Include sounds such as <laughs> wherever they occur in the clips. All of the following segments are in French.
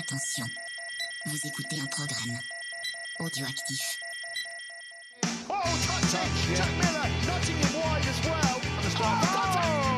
Attention, vous écoutez un programme audioactif. Oh, touch Jack Miller nudging him wide as well. Oh,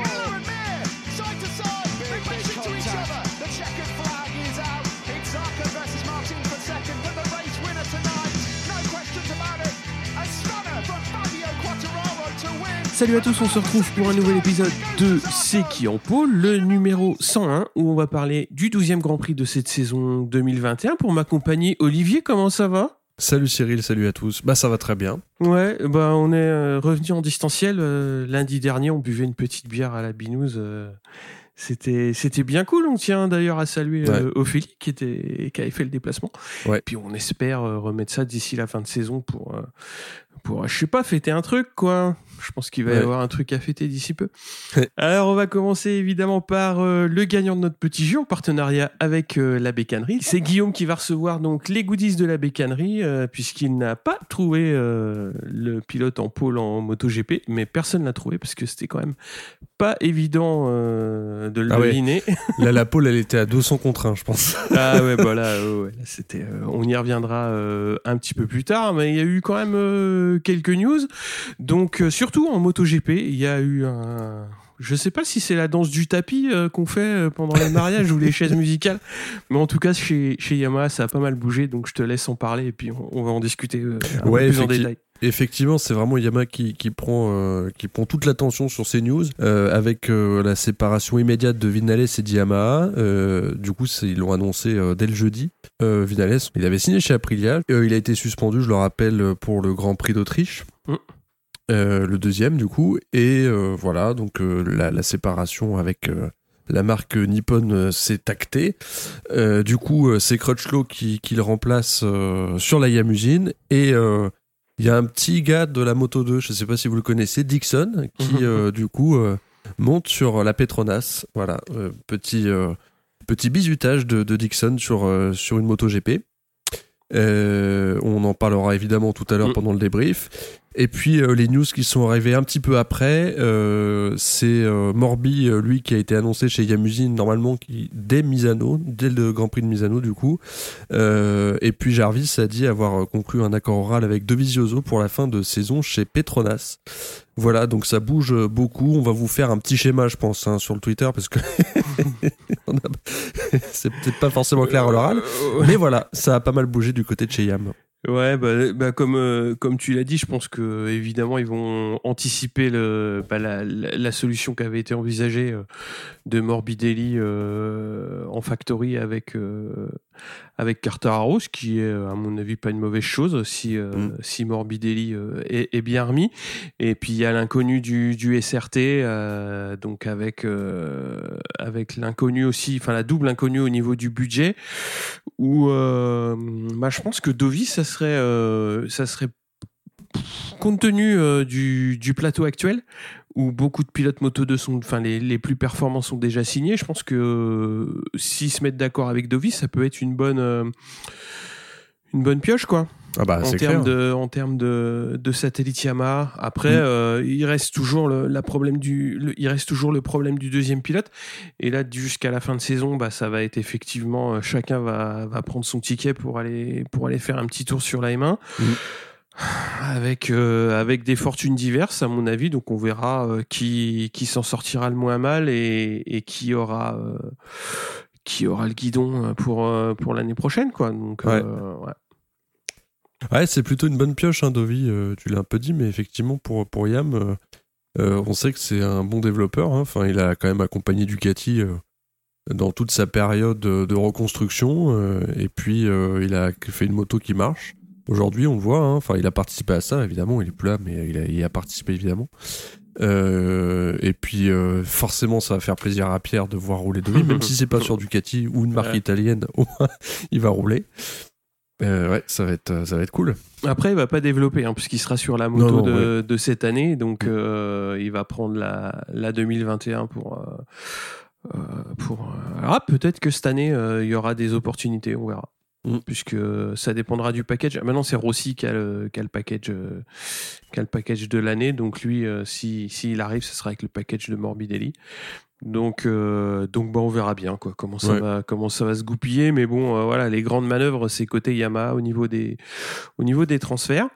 Salut à tous, on se retrouve pour un nouvel épisode de C'est qui en pôle, le numéro 101, où on va parler du 12e Grand Prix de cette saison 2021. Pour m'accompagner, Olivier, comment ça va? Salut Cyril, salut à tous. Bah ça va très bien. Ouais, bah on est euh, revenu en distanciel. euh, lundi dernier, on buvait une petite bière à la Binouze. euh, c'était c'était bien cool. On tient d'ailleurs à saluer Ophélie qui était qui avait fait le déplacement. Ouais. Puis on espère remettre ça d'ici la fin de saison pour pour je sais pas fêter un truc quoi. Je pense qu'il va y avoir un truc à fêter d'ici peu. Ouais. Alors on va commencer évidemment par euh, le gagnant de notre petit jeu en partenariat avec euh, la bécannerie. C'est Guillaume qui va recevoir donc les goodies de la bécannerie euh, puisqu'il n'a pas trouvé le pilote en pôle en MotoGP, mais personne l'a trouvé parce que c'était quand même pas évident de le Ah ouais. deviner. Là la pole elle était à 200 contre 1 je pense. <laughs> Ah ouais, bah là, ouais, ouais, là, c'était, on y reviendra un petit peu plus tard, mais il y a eu quand même quelques news. Donc, euh, surtout en MotoGP, il y a eu un. Je sais pas si c'est la danse du tapis euh, qu'on fait euh, pendant les mariages ou les chaises musicales, mais en tout cas, chez, chez Yamaha, ça a pas mal bougé, donc je te laisse en parler et puis on, on va en discuter euh, un Ouais, peu plus en détail. Effectivement c'est vraiment Yamaha qui, qui, prend, euh, qui prend toute l'attention sur ces news euh, avec euh, la séparation immédiate de Vinales et de Yamaha. Euh, du coup ils l'ont annoncé dès le jeudi. Vinales il avait signé chez Aprilia. Il a été suspendu je le rappelle pour le Grand Prix d'Autriche. Mm. Le deuxième du coup et voilà donc la, la séparation avec la marque Nippon s'est actée. Euh, du coup, c'est Crutchlow qui, qui le remplace euh, sur la Yamusine. Et euh, il y a un petit gars de la Moto 2, je ne sais pas si vous le connaissez, Dixon, qui Mhm. euh, du coup euh, monte sur la Petronas. Voilà, euh, petit, petit bisutage de, de Dixon sur, sur une Moto GP. On en parlera évidemment tout à l'heure Mm. pendant le débrief. Et puis euh, les news qui sont arrivées un petit peu après, euh, c'est euh, Morbi, euh, lui qui a été annoncé chez Yamusine normalement qui, dès Misano, dès le Grand Prix de Misano du coup. Euh, et puis Jarvis a dit avoir euh, conclu un accord oral avec Dovizioso pour la fin de saison chez Petronas. Voilà, donc ça bouge beaucoup. On va vous faire un petit schéma, je pense, hein, sur le Twitter parce que <laughs> <laughs> c'est peut-être pas forcément clair à l'oral. Mais voilà, ça a pas mal bougé du côté de chez Yam. Ouais, bah, bah, comme, euh, comme tu l'as dit, je pense que évidemment ils vont anticiper le, bah, la, la, solution qui avait été envisagée euh, de Morbidelli euh, en factory avec, euh, avec Cartararo, ce qui est à mon avis pas une mauvaise chose si, euh, Mm. si Morbidelli euh, est, est bien remis. Et puis il y a l'inconnu du, du SRT, euh, donc avec, euh, avec l'inconnu aussi, enfin la double inconnue au niveau du budget où euh, bah, je pense que Dovi, ça serait, ça serait compte tenu euh, du, du plateau actuel, où beaucoup de pilotes Moto 2 sont, enfin les, les plus performants sont déjà signés. Je pense que euh, s'ils se mettent d'accord avec Dovi, ça peut être une bonne, euh, une bonne pioche quoi Ah bah en c'est termes de en termes de, de satellite Yamaha. Après, Mm. euh, il reste toujours le, la problème du le- il reste toujours le problème du deuxième pilote. Et là, jusqu'à la fin de saison, bah ça va être effectivement chacun va, va prendre son ticket pour aller pour aller faire un petit tour sur la M1. Mm. Avec, euh, avec des fortunes diverses, à mon avis. Donc, on verra euh, qui, qui s'en sortira le moins mal et, et qui aura, euh, qui aura le guidon pour, pour l'année prochaine. Quoi. Donc, Ouais. ouais. Ouais, c'est plutôt une bonne pioche, hein, Dovi. tu l'as un peu dit, mais effectivement, pour, pour Yam, on sait que c'est un bon développeur. hein. Enfin, il a quand même accompagné Ducati dans toute sa période de, reconstruction. et puis, il a fait une moto qui marche. Aujourd'hui, on le voit. hein. Enfin, il a participé à ça, évidemment. Il est plus là, mais il a, il a participé, évidemment. Euh, et puis, euh, forcément, ça va faire plaisir à Pierre de voir rouler Dovi, même si c'est pas sur Ducati ou une marque Ouais. italienne, au moins, il va rouler. Euh, ouais, ça va être, ça va être cool. Après, il va pas développer, hein, puisqu'il sera sur la moto Non, non, de, de cette année, donc Mm. euh, il va prendre la, la 2021 pour. euh, pour ah, peut-être que cette année, il y aura des opportunités, on verra. Mm. Puisque ça dépendra du package. Ah, Maintenant, c'est Rossi qui a le, qui a le package, euh, qui a le package de l'année. Donc lui, euh, si s'il arrive, ce sera avec le package de Morbidelli. Donc, euh, donc bah, on verra bien quoi, comment, ça Ouais. va, comment ça va se goupiller. Mais bon, voilà, les grandes manœuvres, c'est côté Yamaha au niveau des, au niveau des transferts.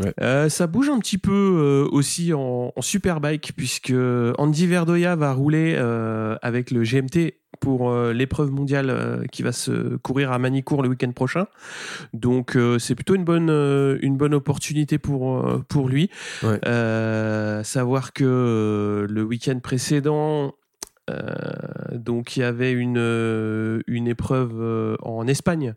Ouais. Euh, ça bouge un petit peu euh, aussi en, en superbike, puisque Andy Verdoya va rouler euh, avec le GMT pour euh, l'épreuve mondiale euh, qui va se courir à Manicourt le week-end prochain. Donc euh, c'est plutôt une bonne, une bonne opportunité pour, pour lui. Ouais. Euh, savoir que le week-end précédent, euh, donc il y avait une, euh, une épreuve euh, en Espagne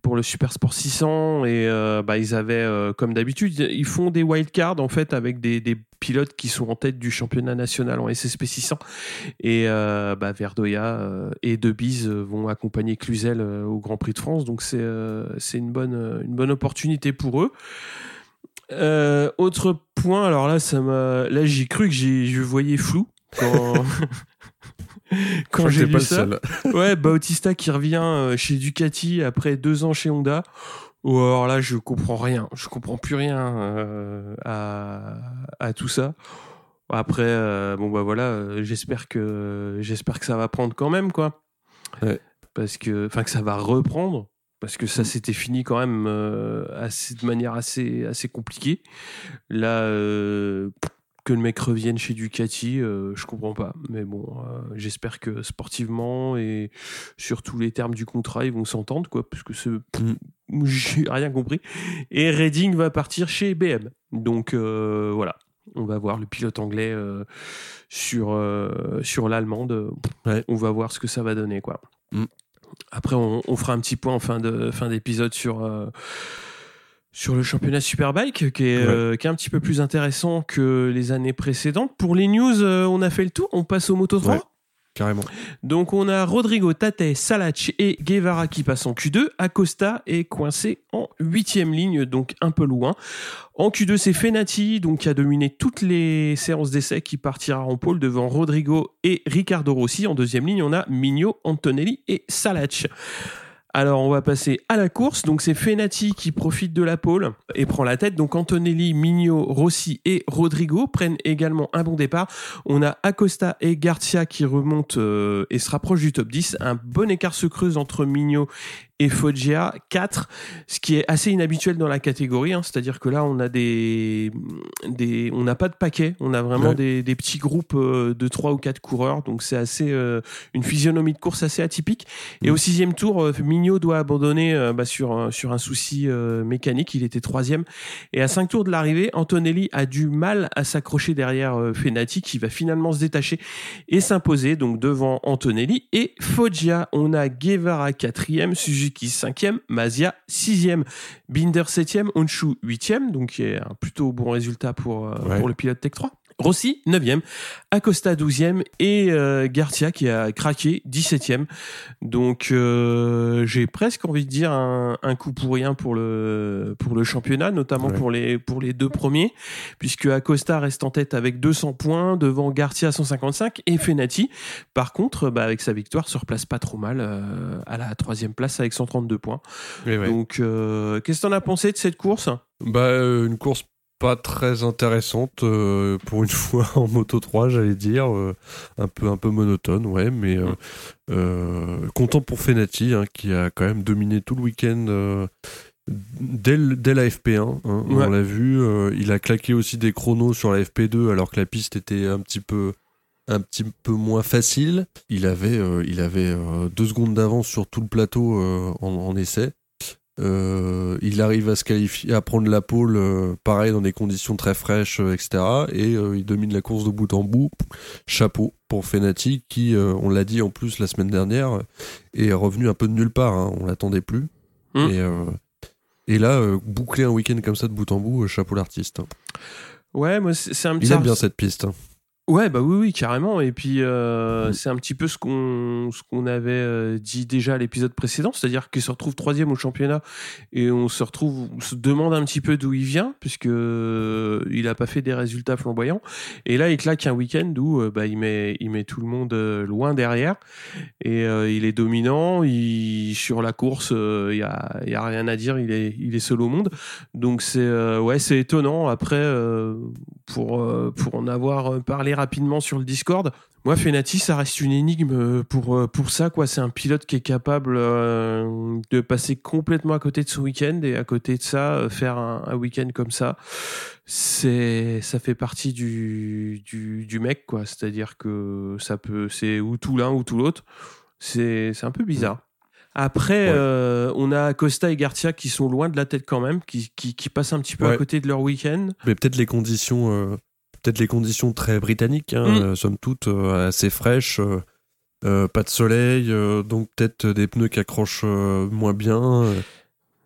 pour le Super Sport 600 et bah, ils avaient, comme d'habitude, ils font des wildcards en fait avec des, des pilotes qui sont en tête du championnat national en SSP 600 et bah, Verdoya et Debise vont accompagner Cluzel au Grand Prix de France donc c'est c'est une bonne, une bonne opportunité pour eux. Autre point, alors là, ça m'a, là, j'ai cru que j'ai, je voyais flou quand, <laughs> quand j'ai lu pas le ça. seul. <laughs> Ouais, Bautista qui revient euh, chez Ducati après deux ans chez Honda. Ou alors là, je comprends rien. Je comprends plus rien euh, à, à tout ça. Après, euh, bon bah voilà, euh, j'espère que j'espère que ça va prendre quand même quoi. Ouais. Parce que, enfin que ça va reprendre. Parce que ça s'était fini quand même assez, de manière assez, assez compliquée. Là, que le mec revienne chez Ducati, euh, je comprends pas. Mais bon, euh, j'espère que sportivement et sur tous les termes du contrat, ils vont s'entendre, quoi, parce que c'est- <laughs> j'ai rien compris. Et Redding va partir chez BM. Donc euh, voilà, on va voir le pilote anglais sur, sur l'allemande. Ouais. On va voir ce que ça va donner, quoi. Mm. Après, on, on fera un petit point en fin de fin d'épisode sur. Sur le championnat Superbike, qui est, Ouais. euh, qui est un petit peu plus intéressant que les années précédentes. Pour les news, euh, on a fait le tour. On passe au Moto 3. Ouais. Carrément. Donc on a Rodrigo, Tate, Salach et Guevara qui passent en Q2. Acosta est coincé en huitième ligne, donc un peu loin. En Q2, c'est Fenati, donc qui a dominé toutes les séances d'essai, qui partira en pôle devant Rodrigo et Ricardo Rossi. En deuxième ligne, on a Migno, Antonelli et Salach. Alors on va passer à la course. Donc c'est Fenati qui profite de la pole et prend la tête. Donc Antonelli, Migno, Rossi et Rodrigo prennent également un bon départ. On a Acosta et Garcia qui remontent euh, et se rapprochent du top 10. Un bon écart se creuse entre Migno et Foggia 4, ce qui est assez inhabituel dans la catégorie. hein. C'est-à-dire que là, on a des, des on n'a pas de paquet, on a vraiment Ouais. des, des petits groupes euh, de 3 ou 4 coureurs. Donc c'est assez euh, une physionomie de course assez atypique. Et Mm. au sixième tour, euh, Mignot doit abandonner euh, bah, sur, un- sur un souci euh, mécanique. Il était troisième. Et à cinq tours de l'arrivée, Antonelli a du mal à s'accrocher derrière Fenati, qui va finalement se détacher et s'imposer donc devant Antonelli et Foggia. On a Guevara quatrième, Suzuki cinquième, Mazia sixième, Binder septième, Honshu huitième, donc qui est un plutôt bon résultat pour, euh, Ouais. pour le pilote Tech 3. Rossi, 9e, Acosta 12e et euh, Garcia qui a craqué 17e. Donc euh, j'ai presque envie de dire un, un coup pour rien pour le, pour le championnat, notamment Ouais. pour, les, pour les deux premiers, puisque Acosta reste en tête avec 200 points, devant Garcia 155 et Fenati. Par contre, bah, avec sa victoire, se replace pas trop mal euh, à la troisième place avec 132 points. Ouais. Donc qu'est-ce que t'en as pensé de cette course? Bah, une course pas très intéressante euh, pour une <laughs> fois en Moto 3, j'allais dire. euh, un, peu, un peu monotone, ouais, mais euh, content pour Fenati, hein, qui a quand même dominé tout le week-end. Dès, dès la FP1, hein, Ouais. on l'a vu, il a claqué aussi des chronos sur la FP2 alors que la piste était un petit peu, un petit peu moins facile. Il avait, il avait deux secondes d'avance sur tout le plateau en, en essai. Euh, il arrive à se qualifier, à prendre la pole, euh, pareil dans des conditions très fraîches, euh, etc. Et euh, il domine la course de bout en bout. Chapeau pour Fenati, qui, on l'a dit en plus la semaine dernière, est revenu un peu de nulle part. hein, on l'attendait plus. Mm. Et, et là, boucler un week-end comme ça de bout en bout, chapeau l'artiste. hein. Ouais, moi c'est un petit Il aime bien cette piste. Ouais, bah oui, oui, carrément. Et puis, euh, c'est un petit peu ce qu'on ce qu'on avait euh, dit déjà à l'épisode précédent, c'est-à-dire qu'il se retrouve troisième au championnat et on se retrouve, on se demande un petit peu d'où il vient, puisque euh, il a pas fait des résultats flamboyants. Et là, il claque un week-end où euh, bah, il met il met tout le monde loin derrière et il est dominant. Il sur la course, il y a a rien à dire. Il est il est seul au monde. Donc c'est ouais, c'est étonnant. Après. pour, pour en avoir parlé rapidement sur le Discord, moi, Fenati, ça reste une énigme pour, pour ça. quoi. C'est un pilote qui est capable de passer complètement à côté de son week-end et à côté de ça, faire un, un week-end comme ça. C'est, ça fait partie du, du, du mec, quoi. C'est-à-dire que ça peut, c'est ou tout l'un ou tout l'autre. C'est, c'est un peu bizarre. Après, Ouais. euh, on a Costa et Garcia qui sont loin de la tête quand même, qui, qui, qui passent un petit peu à côté de leur week-end. Mais peut-être les conditions, euh, peut-être les conditions très britanniques, hein, Mm. euh, somme toute, euh, assez fraîches, euh, pas de soleil, donc peut-être des pneus qui accrochent moins bien.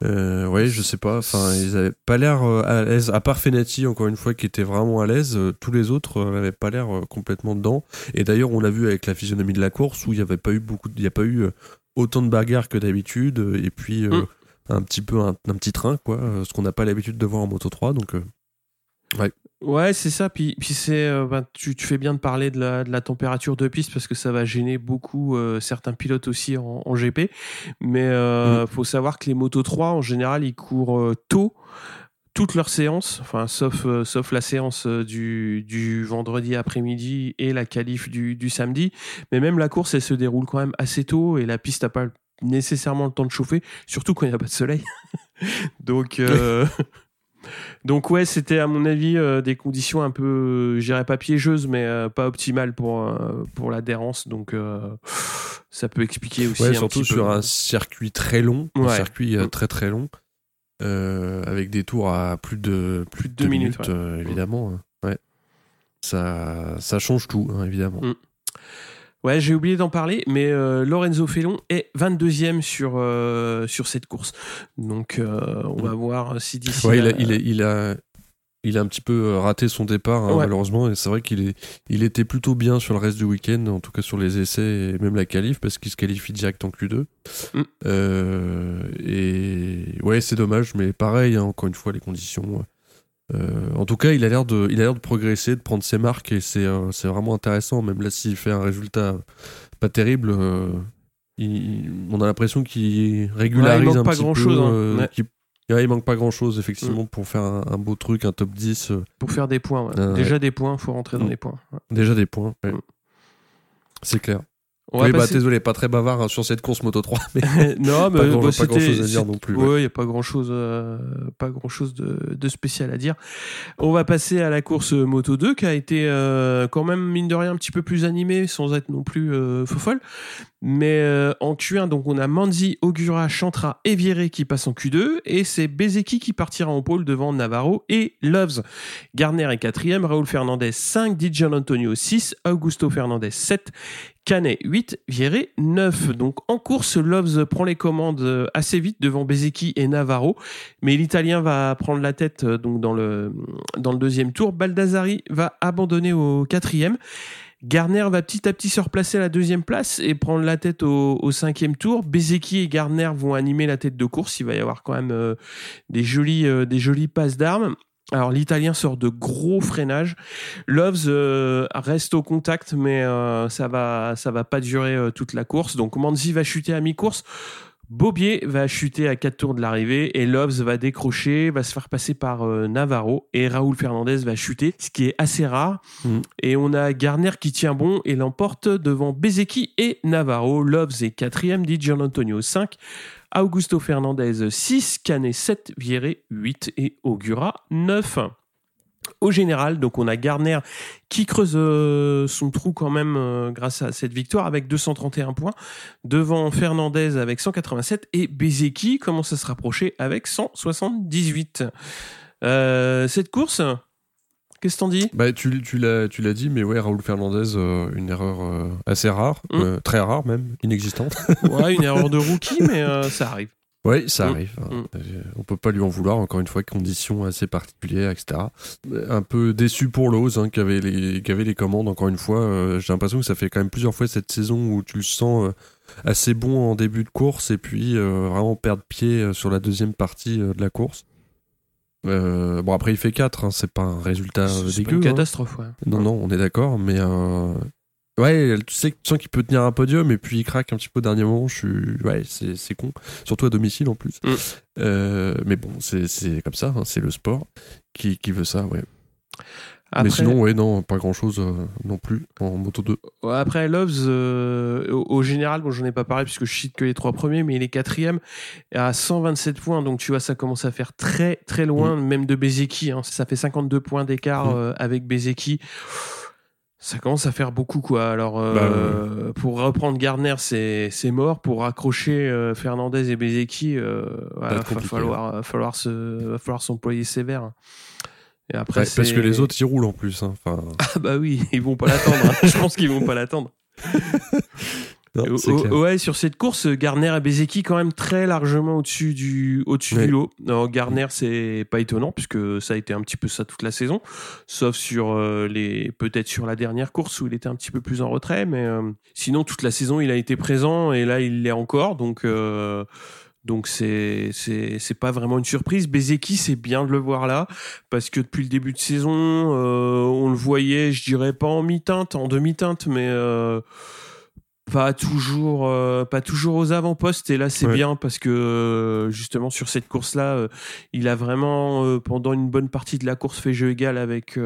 euh, ouais, je sais pas. Enfin, ils avaient pas l'air à l'aise. À part Fenati, encore une fois, qui était vraiment à l'aise. tous les autres n'avaient pas l'air complètement dedans. Et d'ailleurs, on l'a vu avec la physionomie de la course où il y avait pas eu beaucoup, de- il y a pas eu autant de bagarres que d'habitude. Et puis euh, Mm. un petit peu un, un petit train, quoi. Ce qu'on n'a pas l'habitude de voir en Moto 3. Donc euh, Ouais, c'est ça. Puis, puis c'est, euh, ben, tu, tu fais bien de parler de la, de la température de piste parce que ça va gêner beaucoup euh, certains pilotes aussi en, en GP. Mais euh, faut savoir que les Moto 3, en général, ils courent euh, tôt toute leur séance, enfin sauf euh, sauf la séance euh, du, du vendredi après-midi et la qualif du, du samedi. Mais même la course, elle se déroule quand même assez tôt et la piste n'a pas nécessairement le temps de chauffer, surtout quand il n'y a pas de soleil. <laughs> Donc euh, <laughs> Donc ouais, c'était à mon avis euh, des conditions un peu, je dirais pas piégeuses, mais euh, pas optimales pour euh, pour l'adhérence. Donc euh, ça peut expliquer aussi Ouais, un surtout petit sur peu. un circuit très long, un circuit euh, Mm. très très long, euh, avec des tours à plus de plus de deux deux minutes, minutes, ouais. euh, évidemment. hein. Ouais. Ça, ça change tout, hein, évidemment. Mm. Ouais, j'ai oublié d'en parler, mais euh, Lorenzo Felon est 22e sur euh, sur cette course. Donc euh, on va voir si d'ici. Ouais, il, a, il, a, il, a, il a un petit peu raté son départ, hein, Ouais. malheureusement, et c'est vrai qu'il est, il était plutôt bien sur le reste du week-end, en tout cas sur les essais et même la qualif, parce qu'il se qualifie direct en Q2. Mm. Et ouais, c'est dommage, mais pareil, hein, encore une fois, les conditions. Euh, en tout cas, il a l'air de, il a l'air de progresser, de prendre ses marques, et c'est, c'est vraiment intéressant. Même là, s'il fait un résultat pas terrible, euh, il- on a l'impression qu'il régularise manque un pas petit grand-chose, peu. hein. euh, Ouais. Ouais, il manque pas grand chose, effectivement, pour faire un, un beau truc, un top 10. euh, pour faire des points. ouais. Ouais. Déjà des points, faut rentrer dans Mm. les points. Ouais. déjà des points. ouais. Mm. C'est clair. On oui, bah, passer- désolé, pas très bavard hein, sur cette course Moto 3, <laughs> mais non, mais pas, grand, bah, pas grand chose à dire non plus. Ouais. il n'y a pas grand chose, pas grand chose de, de spécial à dire. On va passer à la course Moto 2 qui a été euh, quand même mine de rien un petit peu plus animée sans être non plus euh, fofolle. Mais euh, en Q1, donc on a Manzi, Ogura, Chantra et Viré qui passent en Q2 et c'est Bezeki qui partira en pôle devant Navarro et Loves. Garner est quatrième, Raúl Fernandez 5, Di Antonio 6, Augusto Fernandez 7, Canet 8, Vieré 9. Donc en course, Loves prend les commandes euh, assez vite devant Bezeki et Navarro, mais l'Italien va prendre la tête euh, dans le, deuxième tour. Baldassari va abandonner au quatrième. Garner va petit à petit se replacer à la deuxième place et prendre la tête au, cinquième tour. Bezeki et Garner vont animer la tête de course. Il va y avoir quand même euh, des jolies, des jolies passes d'armes. Alors l'Italien sort de gros freinages. Loves euh, reste au contact, mais euh, ça va, ça va pas durer euh, toute la course. Donc Manzi va chuter à mi-course. Bobier va chuter à 4 tours de l'arrivée et Loves va décrocher, va se faire passer par Navarro et Raúl Fernandez va chuter, ce qui est assez rare. Mhm. Et on a Garner qui tient bon et l'emporte devant Bezeki et Navarro. Loves est quatrième, dit Gian Antonio 5, Augusto Fernandez 6, Canet 7, Vieré 8 et Augura 9. Au général, donc on a Garner qui creuse euh, son trou quand même euh, grâce à cette victoire avec 231 points devant Fernandez avec 187 et Bezeki commence à se rapprocher avec 178. Euh, cette course, qu'est-ce que t'en dis? Bah, tu, tu l'as tu l'as dit, mais ouais, Raoul Fernandez, euh, une erreur euh, assez rare, Mm. euh, très rare même, inexistante. <laughs> Ouais, une erreur de <laughs> rookie, mais ça arrive. Oui, ça Mm. arrive. Mm. On peut pas lui en vouloir, encore une fois, conditions assez particulières, etc. Un peu déçu pour Lowe's, hein, qui, avait les, qui avait les commandes, encore une fois. J'ai l'impression que ça fait quand même plusieurs fois cette saison où tu le sens assez bon en début de course et puis vraiment perdre pied sur la deuxième partie de la course. Euh, bon, après, il fait 4, c'est pas un résultat C'est pas dégueu. une hein. catastrophe, ouais. Non, non, on est d'accord, mais euh, ouais, tu sais, tu sens qu'il peut tenir un podium et puis il craque un petit peu au dernier moment. Je suis, ouais, c'est c'est con, surtout à domicile en plus. Mm. Euh, mais bon, c'est c'est comme ça, hein, c'est le sport qui, qui veut ça, ouais. Mais sinon, ouais, non, pas grand chose non plus en Moto 2. Après, Loves, au, au, général, bon, j'en ai pas parlé puisque je cite que les trois premiers, mais il est quatrième à 127 points. Donc, tu vois, ça commence à faire très, très loin, mm. même de Bezeki. Hein. Ça fait 52 points d'écart mm. avec Bezeki ça commence à faire beaucoup quoi. Alors euh, bah, pour reprendre Gardner, c'est mort. Pour raccrocher euh, Fernandez et Bezeki, euh, voilà, va falloir falloir se va falloir s'employer sévère. Et après parce que les autres ils roulent en plus. Hein. Enfin... <laughs> Ah bah oui, ils vont pas l'attendre. Hein. <laughs> Je pense qu'ils vont pas l'attendre. ouais, sur cette course, Garner et Bezeki quand même très largement au-dessus du, au-dessus du lot. Garner, c'est pas étonnant puisque ça a été un petit peu ça toute la saison, sauf sur euh, les, peut-être sur la dernière course où il était un petit peu plus en retrait, mais euh, sinon toute la saison il a été présent et là il l'est encore, donc. Euh, donc c'est c'est pas vraiment une surprise. Bezeki, c'est bien de le voir là parce que depuis le début de saison, on le voyait, je dirais pas en mi-teinte, en demi-teinte, mais pas toujours euh, pas toujours aux avant-postes. Et là c'est bien parce que euh, justement sur cette course là euh, il a vraiment pendant une bonne partie de la course fait jeu égal avec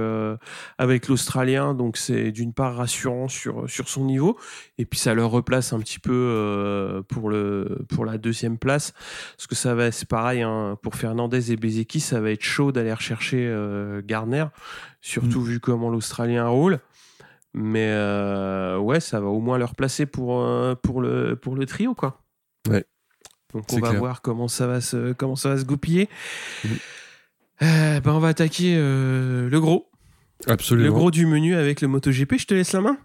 avec l'australien. Donc c'est d'une part rassurant sur sur son niveau. Et puis ça le replace un petit peu pour le pour la deuxième place. Parce que ça va c'est pareil hein, pour Fernandez et Bezeki ça va être chaud d'aller rechercher Gardner. Surtout mm. vu comment l'australien roule mais euh, ouais, ça va au moins leur placer pour, euh, pour, le, pour le trio, quoi. Ouais. Donc on va voir comment ça va se, comment ça va se goupiller. Euh, ben on va attaquer le gros. Absolument. Le gros du menu avec le MotoGP. Je te laisse la main.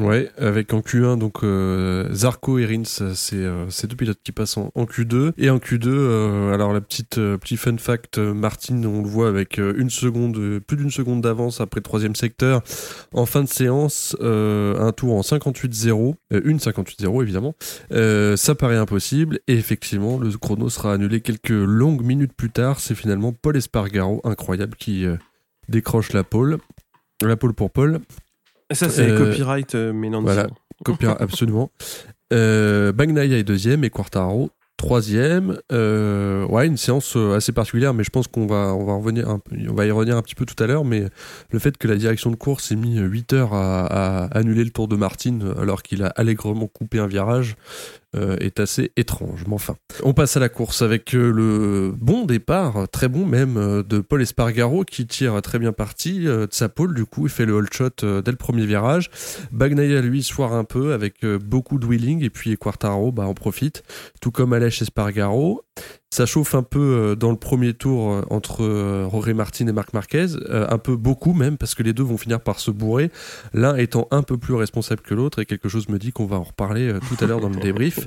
Ouais, avec en Q1 donc euh, Zarco et Rins, c'est euh, c'est deux pilotes qui passent en, Q2 et en Q2 euh, alors la petite petit fun fact Martin on le voit avec une seconde plus d'une seconde d'avance après le troisième secteur. En fin de séance un tour en 58-0 une 58-0 évidemment. Ça paraît impossible. Et effectivement le chrono sera annulé quelques longues minutes plus tard. C'est finalement Paul Espargaro incroyable qui décroche la pole. La pole pour Paul ça, c'est euh, copyright, euh, mais non. Voilà, copyright, <laughs> absolument. Euh, Bagnaia est deuxième et Quartaro troisième. Euh, ouais, une séance assez particulière, mais je pense qu'on va, on va, revenir on va y revenir un petit peu tout à l'heure. Mais le fait que la direction de course ait mis 8 heures à, à annuler le tour de Martin alors qu'il a allègrement coupé un virage, euh, est assez étrange. Mais enfin, on passe à la course avec euh, le bon départ, très bon même, euh, de Paul Espargaro qui tire très bien parti de sa pole. Du coup, il fait le hold shot dès le premier virage. Bagnaia lui soir un peu avec beaucoup de wheeling et puis Quartaro bah, en profite, tout comme Aleix Espargaro. Ça chauffe un peu euh, dans le premier tour euh, entre euh, Jorge Martin et Marc Marquez, un peu beaucoup même, parce que les deux vont finir par se bourrer, l'un étant un peu plus responsable que l'autre, et quelque chose me dit qu'on va en reparler tout à l'heure dans le débrief. <laughs>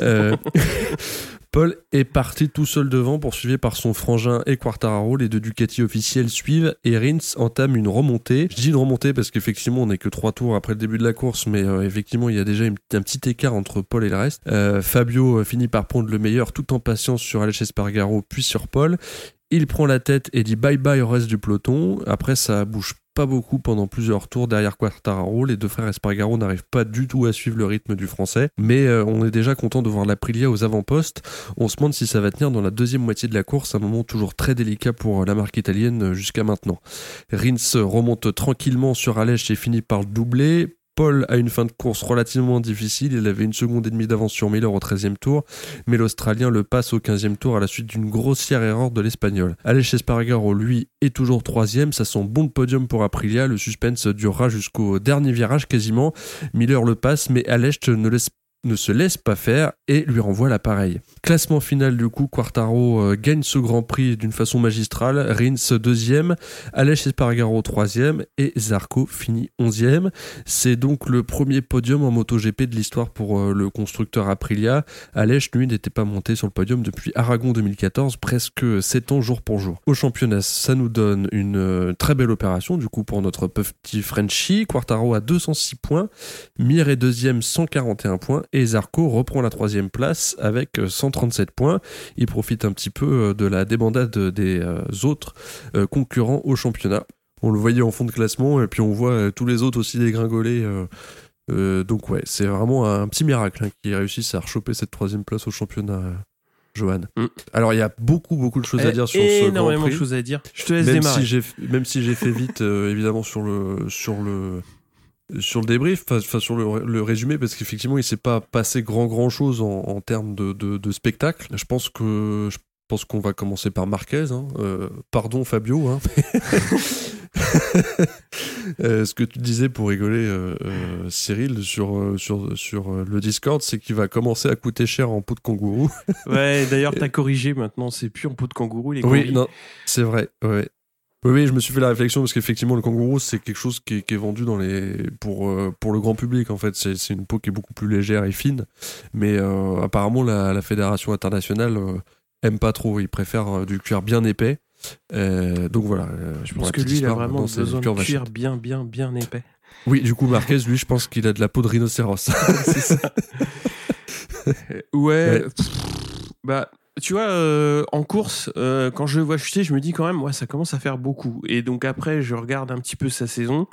<laughs> Paul est parti tout seul devant, poursuivi par son frangin et Quartararo. Les deux Ducati officiels suivent et Rins entame une remontée. Je dis une remontée parce qu'effectivement, on n'est que trois tours après le début de la course, mais euh, effectivement, il y a déjà un petit écart entre Paul et le reste. Euh, Fabio euh, finit par prendre le meilleur tout en patience sur Alex Espargaro puis sur Paul. Il prend la tête et dit bye bye au reste du peloton. Après, ça bouge pas beaucoup pendant plusieurs tours derrière Quartararo. Les deux frères Espargaro n'arrivent pas du tout à suivre le rythme du français. Mais euh, on est déjà content de voir l'Aprilia aux avant-postes. On se demande si ça va tenir dans la deuxième moitié de la course, un moment toujours très délicat pour la marque italienne euh, jusqu'à maintenant. Rins remonte tranquillement sur Alèche et finit par le doubler. Paul a une fin de course relativement difficile. Il avait une seconde et demie d'avance sur Miller au 13e tour, mais l'Australien le passe au 15e tour à la suite d'une grossière erreur de l'Espagnol. Aleix Espargaro, lui, est toujours troisième. Ça sent bon podium pour Aprilia. Le suspense durera jusqu'au dernier virage quasiment. Miller le passe, mais Aleix ne laisse ne se laisse pas faire et lui renvoie l'appareil. Classement final du coup, Quartaro euh, gagne ce Grand Prix d'une façon magistrale, Rins deuxième, Aleix Espargaro troisième et Zarco finit onzième. C'est donc le premier podium en MotoGP de l'histoire pour euh, le constructeur Aprilia. Aleix lui n'était pas monté sur le podium depuis Aragon 2014, presque 7 ans jour pour jour. Au championnat, ça nous donne une euh, très belle opération du coup pour notre petit Frenchie. Quartaro a 206 points, Mir est deuxième 141 points et Zarco reprend la troisième place avec 137 euh, points. Il profite un petit peu euh, de la débandade des euh, autres concurrents au championnat. On le voyait en fond de classement et puis on voit tous les autres aussi dégringoler. donc ouais, c'est vraiment un petit miracle hein, qu'ils réussissent à rechoper cette troisième place au championnat Johan. Mm. Alors il y a beaucoup beaucoup de choses à dire sur ce Grand énormément de Prix. choses à dire. Je te laisse Même démarrer. si même si j'ai fait vite euh, évidemment sur le sur le sur le débrief, enfin sur le, le résumé, parce qu'effectivement il s'est pas passé grand grand chose en, en termes de, de, de spectacle. Je pense que je pense qu'on va commencer par Marquez. hein. Euh, pardon Fabio. hein. <laughs> Euh, ce que tu disais pour rigoler, euh, Cyril, sur, sur, sur le Discord, c'est qu'il va commencer à coûter cher en peau de kangourou. Ouais, d'ailleurs, <laughs> t'as corrigé maintenant, c'est plus en peau de kangourou, les Oui, combis. non, c'est vrai. Ouais. Oui, je me suis fait la réflexion parce qu'effectivement, le kangourou, c'est quelque chose qui est, qui est vendu dans les pour euh, pour le grand public. En fait, c'est une peau qui est beaucoup plus légère et fine. Mais euh, apparemment, la, la fédération internationale euh, aime pas trop. Ils préfèrent euh, du cuir bien épais. Donc voilà. Je pense que lui, il a vraiment besoin cuir de cuir bien, bien, bien épais. Oui, du coup, Marquez, lui, je pense qu'il a de la peau de rhinocéros. <laughs> c'est ça. <laughs> ouais. pff, bah, tu vois, euh, en course, euh, quand je le vois chuter, je me dis quand même, ouais, ça commence à faire beaucoup. Et donc après, je regarde un petit peu sa saison.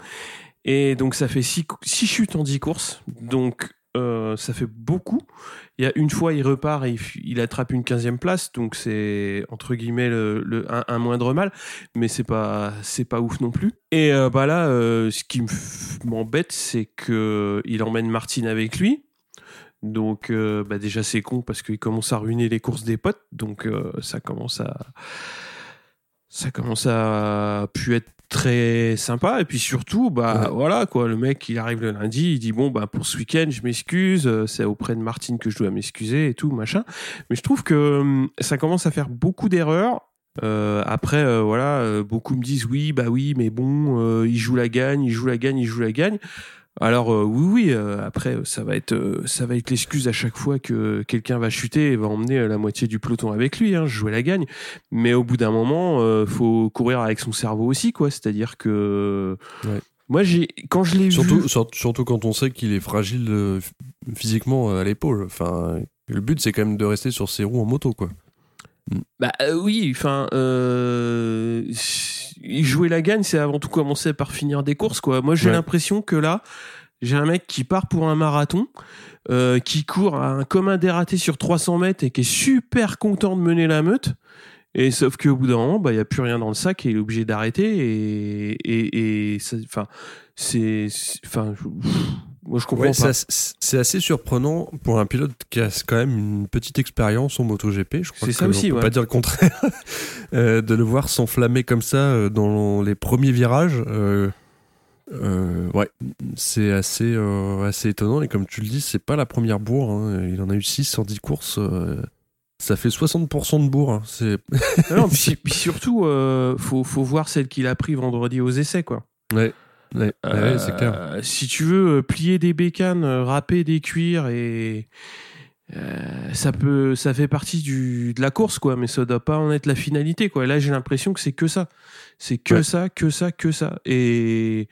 Et donc ça fait 6 chutes en 10 courses. Donc euh, ça fait beaucoup. Il y a une fois, il repart et il, attrape une 15e place. Donc c'est entre guillemets le, un, moindre mal. Mais c'est pas, c'est pas ouf non plus. Et bah là, ce qui m'embête, c'est que il emmène Martine avec lui. Donc euh, bah déjà c'est con parce qu'il commence à ruiner les courses des potes. Donc euh, ça commence à ça commence à pu être très sympa. Et puis surtout bah Ouais. voilà quoi. Le mec il arrive le lundi il dit bon bah pour ce week-end je m'excuse. Euh, c'est auprès de Martine que je dois m'excuser et tout machin. Mais je trouve que hum, ça commence à faire beaucoup d'erreurs. Euh, après euh, voilà euh, beaucoup me disent oui bah oui mais bon il joue la gagne il joue la gagne il joue la gagne alors euh, oui oui euh, après euh, ça va être euh, ça va être l'excuse à chaque fois que quelqu'un va chuter et va emmener la moitié du peloton avec lui hein, jouer la gagne mais au bout d'un moment faut courir avec son cerveau aussi quoi c'est-à-dire que Ouais. moi j'ai quand je l'ai surtout, vu sur- surtout quand on sait qu'il est fragile physiquement à l'épaule. Enfin, le but, c'est quand même de rester sur ses roues en moto, quoi. Bah euh, oui enfin euh, jouer la gagne c'est avant tout commencer par finir des courses quoi moi j'ai Ouais. l'impression que là j'ai un mec qui part pour un marathon euh, qui court à un commun dératé sur 300 mètres et qui est super content de mener la meute et sauf qu'au bout d'un moment bah il y a plus rien dans le sac et il est obligé d'arrêter et et, et ça- enfin c'est enfin moi je comprends Ouais, pas c'est assez, surprenant pour un pilote qui a quand même une petite expérience en MotoGP. Je crois C'est que ça on aussi, peut ouais. pas dire le contraire. <laughs> Euh, de le voir s'enflammer comme ça euh, dans les premiers virages. euh, euh, ouais, c'est assez, euh, assez étonnant. Et comme tu le dis, c'est pas la première bourre. hein. Il en a eu 6 en 10 courses. euh, ça fait 60% de bourre. hein. C'est non, <laughs> puis, puis surtout euh, faut faut voir celle qu'il a pris vendredi aux essais quoi ouais, ouais, ouais, c'est clair. Euh, Si tu veux euh, plier des bécanes, euh, râper des cuirs et euh, ça peut, ça fait partie du, de la course quoi, mais ça doit pas en être la finalité quoi. Là j'ai l'impression que c'est que ça, c'est que Ouais. ça, que ça, que ça. Et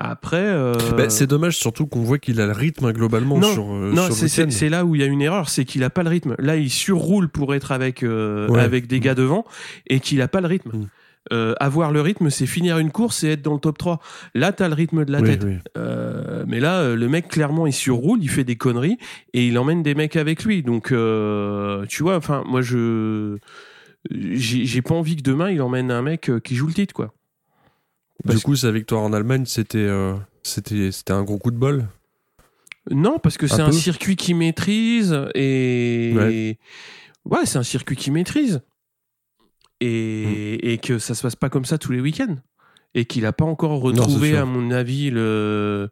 après, euh, Bah, c'est dommage surtout qu'on voit qu'il a le rythme hein, globalement Non, sur, euh, non, c'est- là où il y a une erreur, c'est qu'il a pas le rythme. Là, il surroule pour être avec avec des gars devant et qu'il a pas le rythme. Mm. Euh, avoir le rythme, c'est finir une course et être dans le top 3. Là, t'as le rythme de la Oui, tête. oui. Euh, mais là, euh, le mec, clairement, il surroule, il fait des conneries et il emmène des mecs avec lui. Donc, euh, tu vois, enfin, moi, je. J'ai pas envie que demain, il emmène un mec qui joue le titre, quoi. Parce Du coup, sa victoire en Allemagne, c'était euh, c'était c'était un gros coup de bol? Non, parce que c'est Un circuit qui maîtrise et. Ouais. Ouais, c'est un circuit qui maîtrise. Et, Mm. et que ça se passe pas comme ça tous les week-ends. Et qu'il a pas encore retrouvé, à mon avis, le,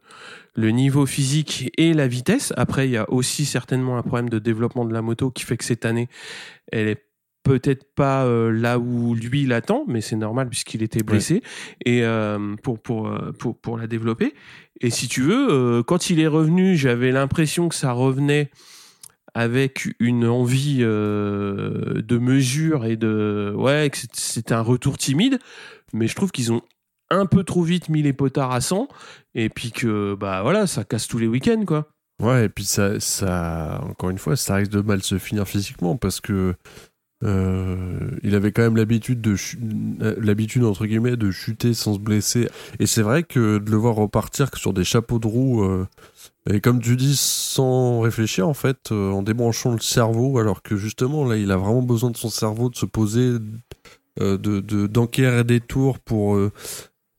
le niveau physique et la vitesse. Après, il y a aussi certainement un problème de développement de la moto qui fait que cette année, elle est peut-être pas euh, là où lui il attend, mais c'est normal puisqu'il était blessé et euh, pour, pour, euh, pour, pour la développer. Et si tu veux, euh, quand il est revenu, j'avais l'impression que ça revenait avec une envie euh, de mesure et de ouais que c'était un retour timide, mais je trouve qu'ils ont un peu trop vite mis les potards à 100 et puis que bah voilà ça casse tous les week-ends quoi. Ouais, et puis ça, encore une fois, ça risque de mal se finir physiquement parce que Euh, il avait quand même l'habitude de euh, l'habitude entre guillemets de chuter sans se blesser. Et c'est vrai que de le voir repartir sur des chapeaux de roue et comme tu dis sans réfléchir en fait, euh, en débranchant le cerveau, alors que justement là il a vraiment besoin de son cerveau de se poser, euh, de de- d'enquérir des tours pour euh,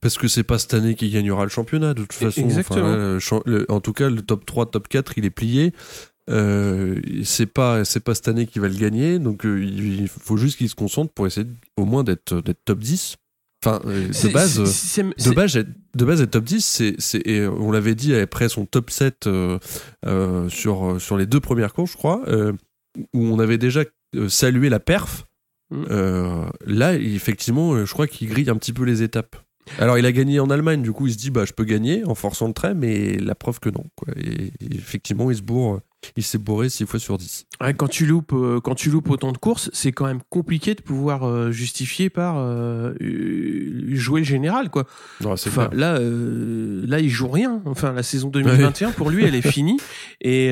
parce que c'est pas cette année qu'il gagnera le championnat de toute façon. Enfin, Exactement. là, le champ- le- en tout cas, le top 3, top 4, il est plié. Euh, c'est pas c'est pas cette année qu'il va le gagner donc euh, il, il faut juste qu'il se concentre pour essayer de- au moins d'être d'être top 10 enfin de base de base, être- de base, être top 10, c'est, et on l'avait dit après son top 7 euh, euh, sur, euh, sur les deux premières courses, je crois, euh, où on avait déjà salué la perf. Mm. Là, effectivement, je crois qu'il grille un petit peu les étapes. Alors, il a gagné en Allemagne, du coup, il se dit, bah, je peux gagner en forçant le trait, mais la preuve que non. Quoi. Et, et effectivement, il se bourre, il s'est bourré 6 fois sur 10. Ouais, quand tu loupes, euh, quand tu loupes autant de courses, c'est quand même compliqué de pouvoir euh, justifier par euh, jouer le général, quoi. Enfin, là, là, il joue rien. Enfin, la saison 2021 pour lui, elle est <laughs> finie et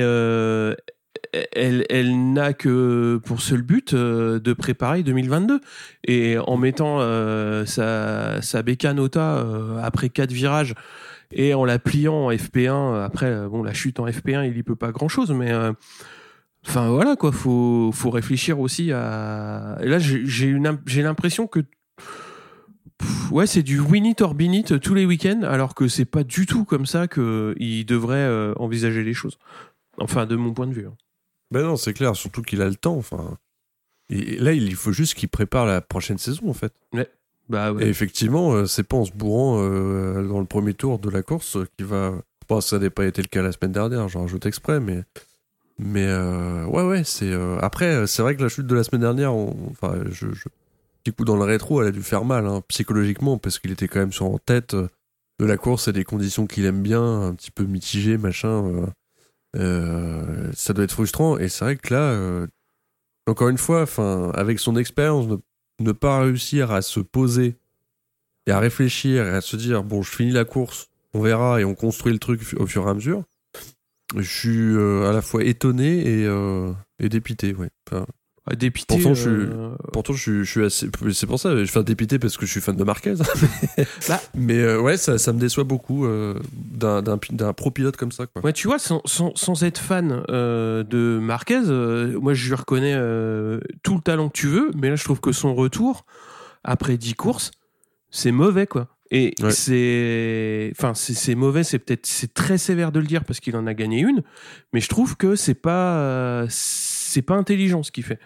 elle, elle n'a que pour seul but de préparer 2022. Et en mettant sa, sa bécane euh, après quatre virages et en la pliant en FP1, après, euh, bon, la chute en FP1, il y peut pas grand chose, mais euh, Enfin voilà quoi, faut faut réfléchir aussi à. Et là j'ai une j'ai l'impression que Pff, ouais c'est du win it or bin it tous les week-ends, alors que c'est pas du tout comme ça que il devrait euh, envisager les choses. Enfin de mon point de vue. hein. Ben non, c'est clair, surtout qu'il a le temps. Enfin, et là, il faut juste qu'il prépare la prochaine saison, en fait. Bah Et effectivement, euh, c'est pas en se bourrant euh, dans le premier tour de la course qui va. Bon, ça n'a pas été le cas la semaine dernière, j'en rajoute exprès, mais. Mais euh, ouais, ouais, c'est. Après, c'est vrai que la chute de la semaine dernière, enfin, je, petit coup dans le rétro, elle a dû faire mal, hein, psychologiquement, parce qu'il était quand même sur en tête de la course et des conditions qu'il aime bien, un petit peu mitigées, machin. ça doit être frustrant, et c'est vrai que là, encore une fois, enfin, avec son expérience, ne pas réussir à se poser et à réfléchir et à se dire bon je finis la course on verra et on construit le truc au fur et à mesure. Je suis euh, à la fois étonné et, euh, dépité ouais. Enfin, Ouais, Dépité. Pourtant, je suis- euh, pourtant je suis, je suis assez c'est pour ça je suis dépité parce que je suis fan de Marquez <laughs> Bah. mais euh, ouais ça, ça me déçoit beaucoup euh, d'un d'un pi- d'un pro pilote comme ça quoi Ouais, tu vois, sans, sans, sans être fan de Marquez, moi je lui reconnais tout le talent que tu veux, mais là je trouve que son retour, après 10 courses, c'est mauvais quoi. Et Ouais. c'est. Enfin, c'est c'est mauvais, c'est peut-être. C'est très sévère de le dire parce qu'il en a gagné une, mais je trouve que c'est pas. C'est pas intelligent ce qu'il fait.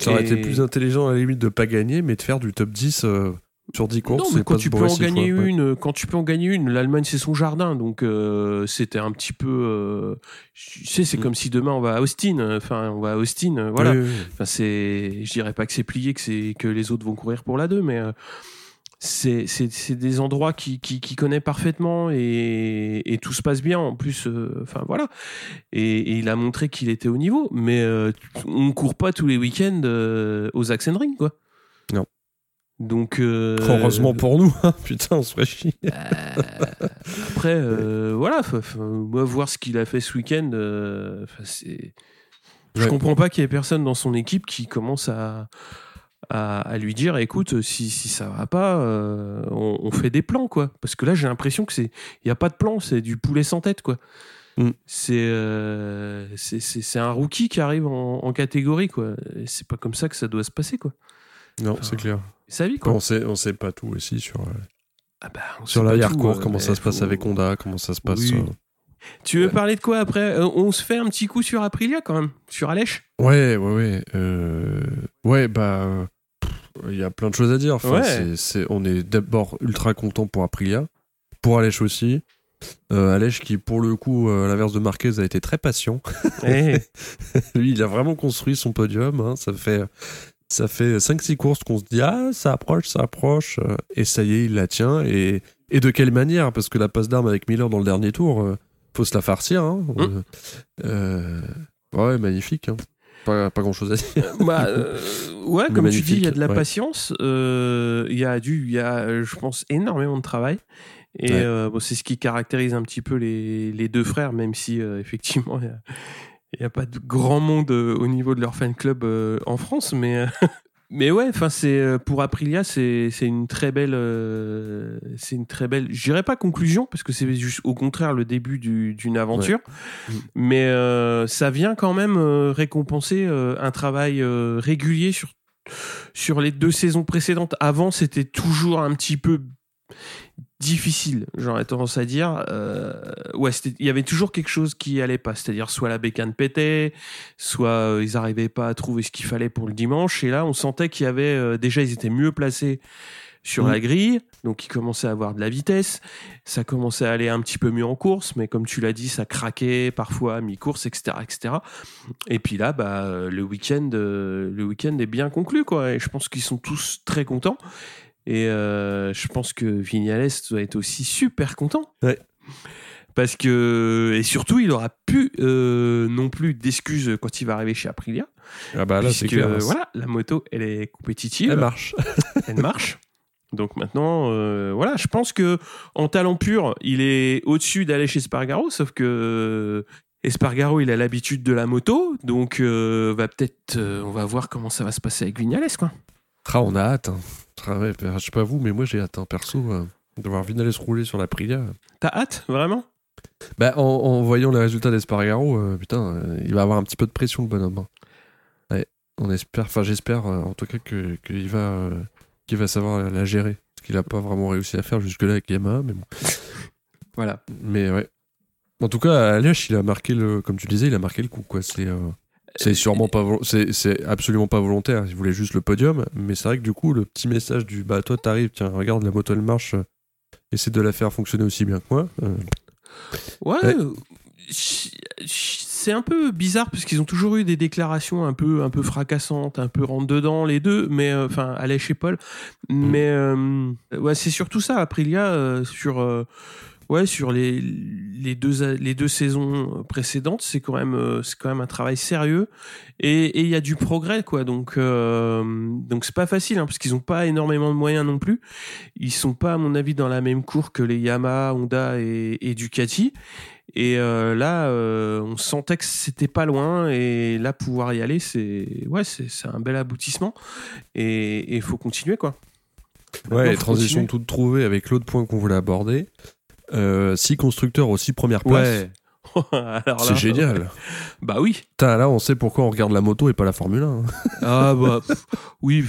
ça aurait Et- été plus intelligent à la limite de pas gagner mais de faire du top 10 euh, sur 10 courses non, mais et quand pas tu peux en gagner ouais. une, quand tu peux en gagner une, l'Allemagne c'est son jardin, donc euh, c'était un petit peu. euh, tu sais, c'est Mm. comme si demain on va à Austin. Enfin, on va à Austin. euh, Voilà. Oui, oui, oui. Enfin, c'est, je dirais pas que c'est plié, que c'est que les autres vont courir pour la 2, mais euh, c'est, c'est, c'est des endroits qui, qui, qui connaît parfaitement et, et tout se passe bien. En plus, euh, enfin voilà. Et, et il a montré qu'il était au niveau, mais euh, on court pas tous les week-ends euh, aux Axenring, quoi. Non. Donc euh, Heureusement pour nous, hein. <laughs> putain, on se ferait chier. euh, après, euh, voilà, faut- faut- moi voir ce qu'il a fait ce week-end, euh, enfin, c'est. Je Ouais. comprends pas qu'il y ait personne dans son équipe qui commence à, à, à lui dire écoute, si, si ça va pas, euh, on, on fait des plans, quoi. Parce que là, j'ai l'impression que c'est. Il n'y a pas de plan, c'est du poulet sans tête, quoi. Mm. C'est, euh, c'est, c'est, c'est un rookie qui arrive en, en catégorie, quoi. Et c'est pas comme ça que ça doit se passer, quoi. Non, Enfin, c'est clair. Sa vie, quoi. On sait, on sait pas tout aussi sur, euh, Ah bah, on sur l'arrière-cours, tout, comment ça se passe avec Honda, comment ça se passe. Oui. Euh. Tu veux Ouais. parler de quoi après? Euh, On se fait un petit coup sur Aprilia quand même, sur Alèche? Ouais, ouais, ouais. euh, Ouais, bah. euh, Il y a plein de choses à dire. Enfin, Ouais. on est d'abord ultra content pour Aprilia, pour Alèche aussi. Euh, Alèche qui, pour le coup, euh, à l'inverse de Marquez, a été très patient. Eh, <laughs> Lui, il a vraiment construit son podium. hein. Ça fait, ça fait 5-6 courses qu'on se dit Ah, ça approche, ça approche. euh, Et ça y est, il la tient. Et, et de quelle manière? Parce que la passe d'armes avec Miller dans le dernier tour, euh, faut se la farcir. hein. Hum. Euh, ouais, magnifique. hein. Pas, pas grand chose à dire. <laughs> bah, euh, ouais, Mais comme tu dis, il y a de la ouais. patience. euh, Il y a du, il y a, euh, je pense, énormément de travail. Et Ouais. euh, bon, c'est ce qui caractérise un petit peu les, les deux frères, même si euh, effectivement il y a, n'y a pas de grand monde euh, au niveau de leur fan club euh, en France, mais euh, mais ouais, enfin c'est euh, pour Aprilia, c'est c'est une très belle, euh, c'est une très belle. Je dirais pas conclusion parce que c'est juste au contraire le début du- d'une aventure, Mm. mais euh, ça vient quand même euh, récompenser euh, un travail euh, régulier sur sur les deux saisons précédentes. Avant, c'était toujours un petit peu difficile, j'aurais tendance à dire. Euh, ouais, il y avait toujours quelque chose qui allait pas, c'est-à-dire soit la bécane pétait, soit euh, ils arrivaient pas à trouver ce qu'il fallait pour le dimanche. Et là, on sentait qu'il y avait euh, déjà, ils étaient mieux placés sur la grille, donc ils commençaient à avoir de la vitesse. Ça commençait à aller un petit peu mieux en course, mais comme tu l'as dit, ça craquait parfois à mi-course, etc., etc. Et puis là, bah, le week-end, le week-end est bien conclu, quoi. Et je pense qu'ils sont tous très contents. Et euh, je pense que Vignales doit être aussi super content. Ouais. Parce que et surtout, il aura plus euh, non plus d'excuses quand il va arriver chez Aprilia. Ah bah là, c'est voilà, la moto, elle est compétitive, Elle marche. <laughs> elle marche. Donc maintenant, euh, voilà, je pense que en talent pur, il est au-dessus d'aller chez Spargaro, sauf que Espargaro, il a l'habitude de la moto, donc va peut-être, on va voir comment ça va se passer avec Vignales, quoi. On a hâte. hein. Ah ouais, je sais pas vous, mais moi j'ai hâte, hein, perso, euh, de voir Vinales rouler sur la Prilia. T'as hâte, vraiment? Bah, en, en voyant les résultats d'Espargaro, euh, putain, euh, il va avoir un petit peu de pression, le bonhomme. hein. Ouais, on espère, enfin j'espère euh, en tout cas que- qu'il va, euh, qu'il va savoir la, gérer. Ce qu'il a pas vraiment réussi à faire jusque-là avec Yamaha, mais bon. Voilà. Mais ouais. En tout cas, Liège, il a marqué le, comme tu disais, il a marqué le coup, quoi. C'est, euh, c'est sûrement pas, c'est, c'est absolument pas volontaire. Il voulait juste le podium, mais c'est vrai que du coup, le petit message du, bah, toi, t'arrives, tiens, regarde, la moto, elle marche, euh, essaie de la faire fonctionner aussi bien que moi. Euh, Ouais, Ouais. euh, c'est un peu bizarre parce qu'ils ont toujours eu des déclarations un peu un peu fracassantes, un peu rentre dedans les deux, mais euh, enfin Alès chez Paul. Mais euh, ouais, c'est surtout ça Aprilia euh, sur euh, ouais sur les les deux les deux saisons précédentes, c'est quand même euh, c'est quand même un travail sérieux et il y a du progrès quoi. Donc euh, donc c'est pas facile hein, parce qu'ils ont pas énormément de moyens non plus. Ils sont pas à mon avis dans la même cour que les Yamaha, Honda et, et Ducati. Et euh, là, euh, on sentait que c'était pas loin, et là pouvoir y aller, c'est ouais, c'est c'est un bel aboutissement, et il faut continuer quoi. Maintenant, ouais, faut transition continuer. toute trouvée avec l'autre point qu'on voulait aborder. Euh, six constructeurs aussi première place. Ouais. <laughs> C'est génial. Bah oui. Putain, là, on sait pourquoi on regarde la moto et pas la Formule 1. hein. Ah bah pff, oui.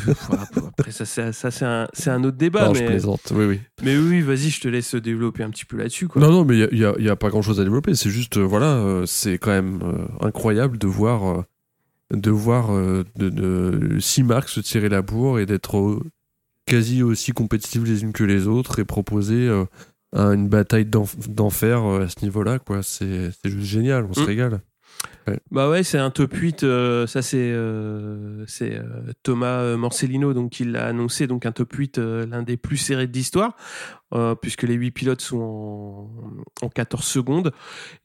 après ça, c'est ça c'est un, autre débat, non, je mais, plaisante. Oui, oui. mais oui, vas-y, je te laisse développer un petit peu là-dessus quoi. Non, non, mais il n'y a, y a pas grand-chose à développer. C'est juste, euh, voilà, euh, c'est quand même euh, incroyable de voir, de voir de, de six marques se tirer la bourre et d'être quasi aussi compétitives les unes que les autres et proposer une bataille d'enf- d'enfer euh, à ce niveau-là, quoi. C'est juste génial, on se Mm. régale. Bah ouais, c'est un top 8. euh, ça, c'est euh, euh, Thomas Morcellino donc, qui l'a annoncé. Donc, un top 8, euh, l'un des plus serrés de l'histoire, puisque les 8 pilotes sont en, en 14 secondes.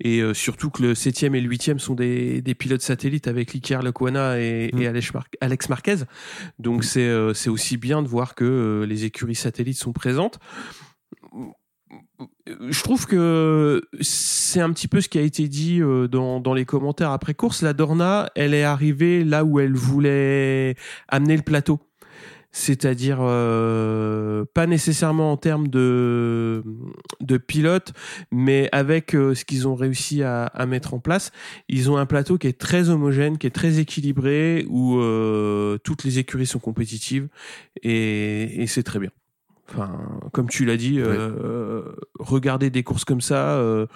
Et surtout que le 7e et le 8e sont des, des pilotes satellites avec Liker Lequana et, Mm. et Alex, Mar- Alex Marquez. Donc, c'est euh, c'est aussi bien de voir que les écuries satellites sont présentes je trouve que c'est un petit peu ce qui a été dit euh, dans, les commentaires après course. La Dorna, elle est arrivée là où elle voulait amener le plateau. C'est-à-dire euh, pas nécessairement en termes de, de pilote, mais avec euh, ce qu'ils ont réussi à, mettre en place, ils ont un plateau qui est très homogène, qui est très équilibré, où euh, toutes les écuries sont compétitives, et c'est très bien. Enfin, comme tu l'as dit, euh, regarder des courses comme ça, euh,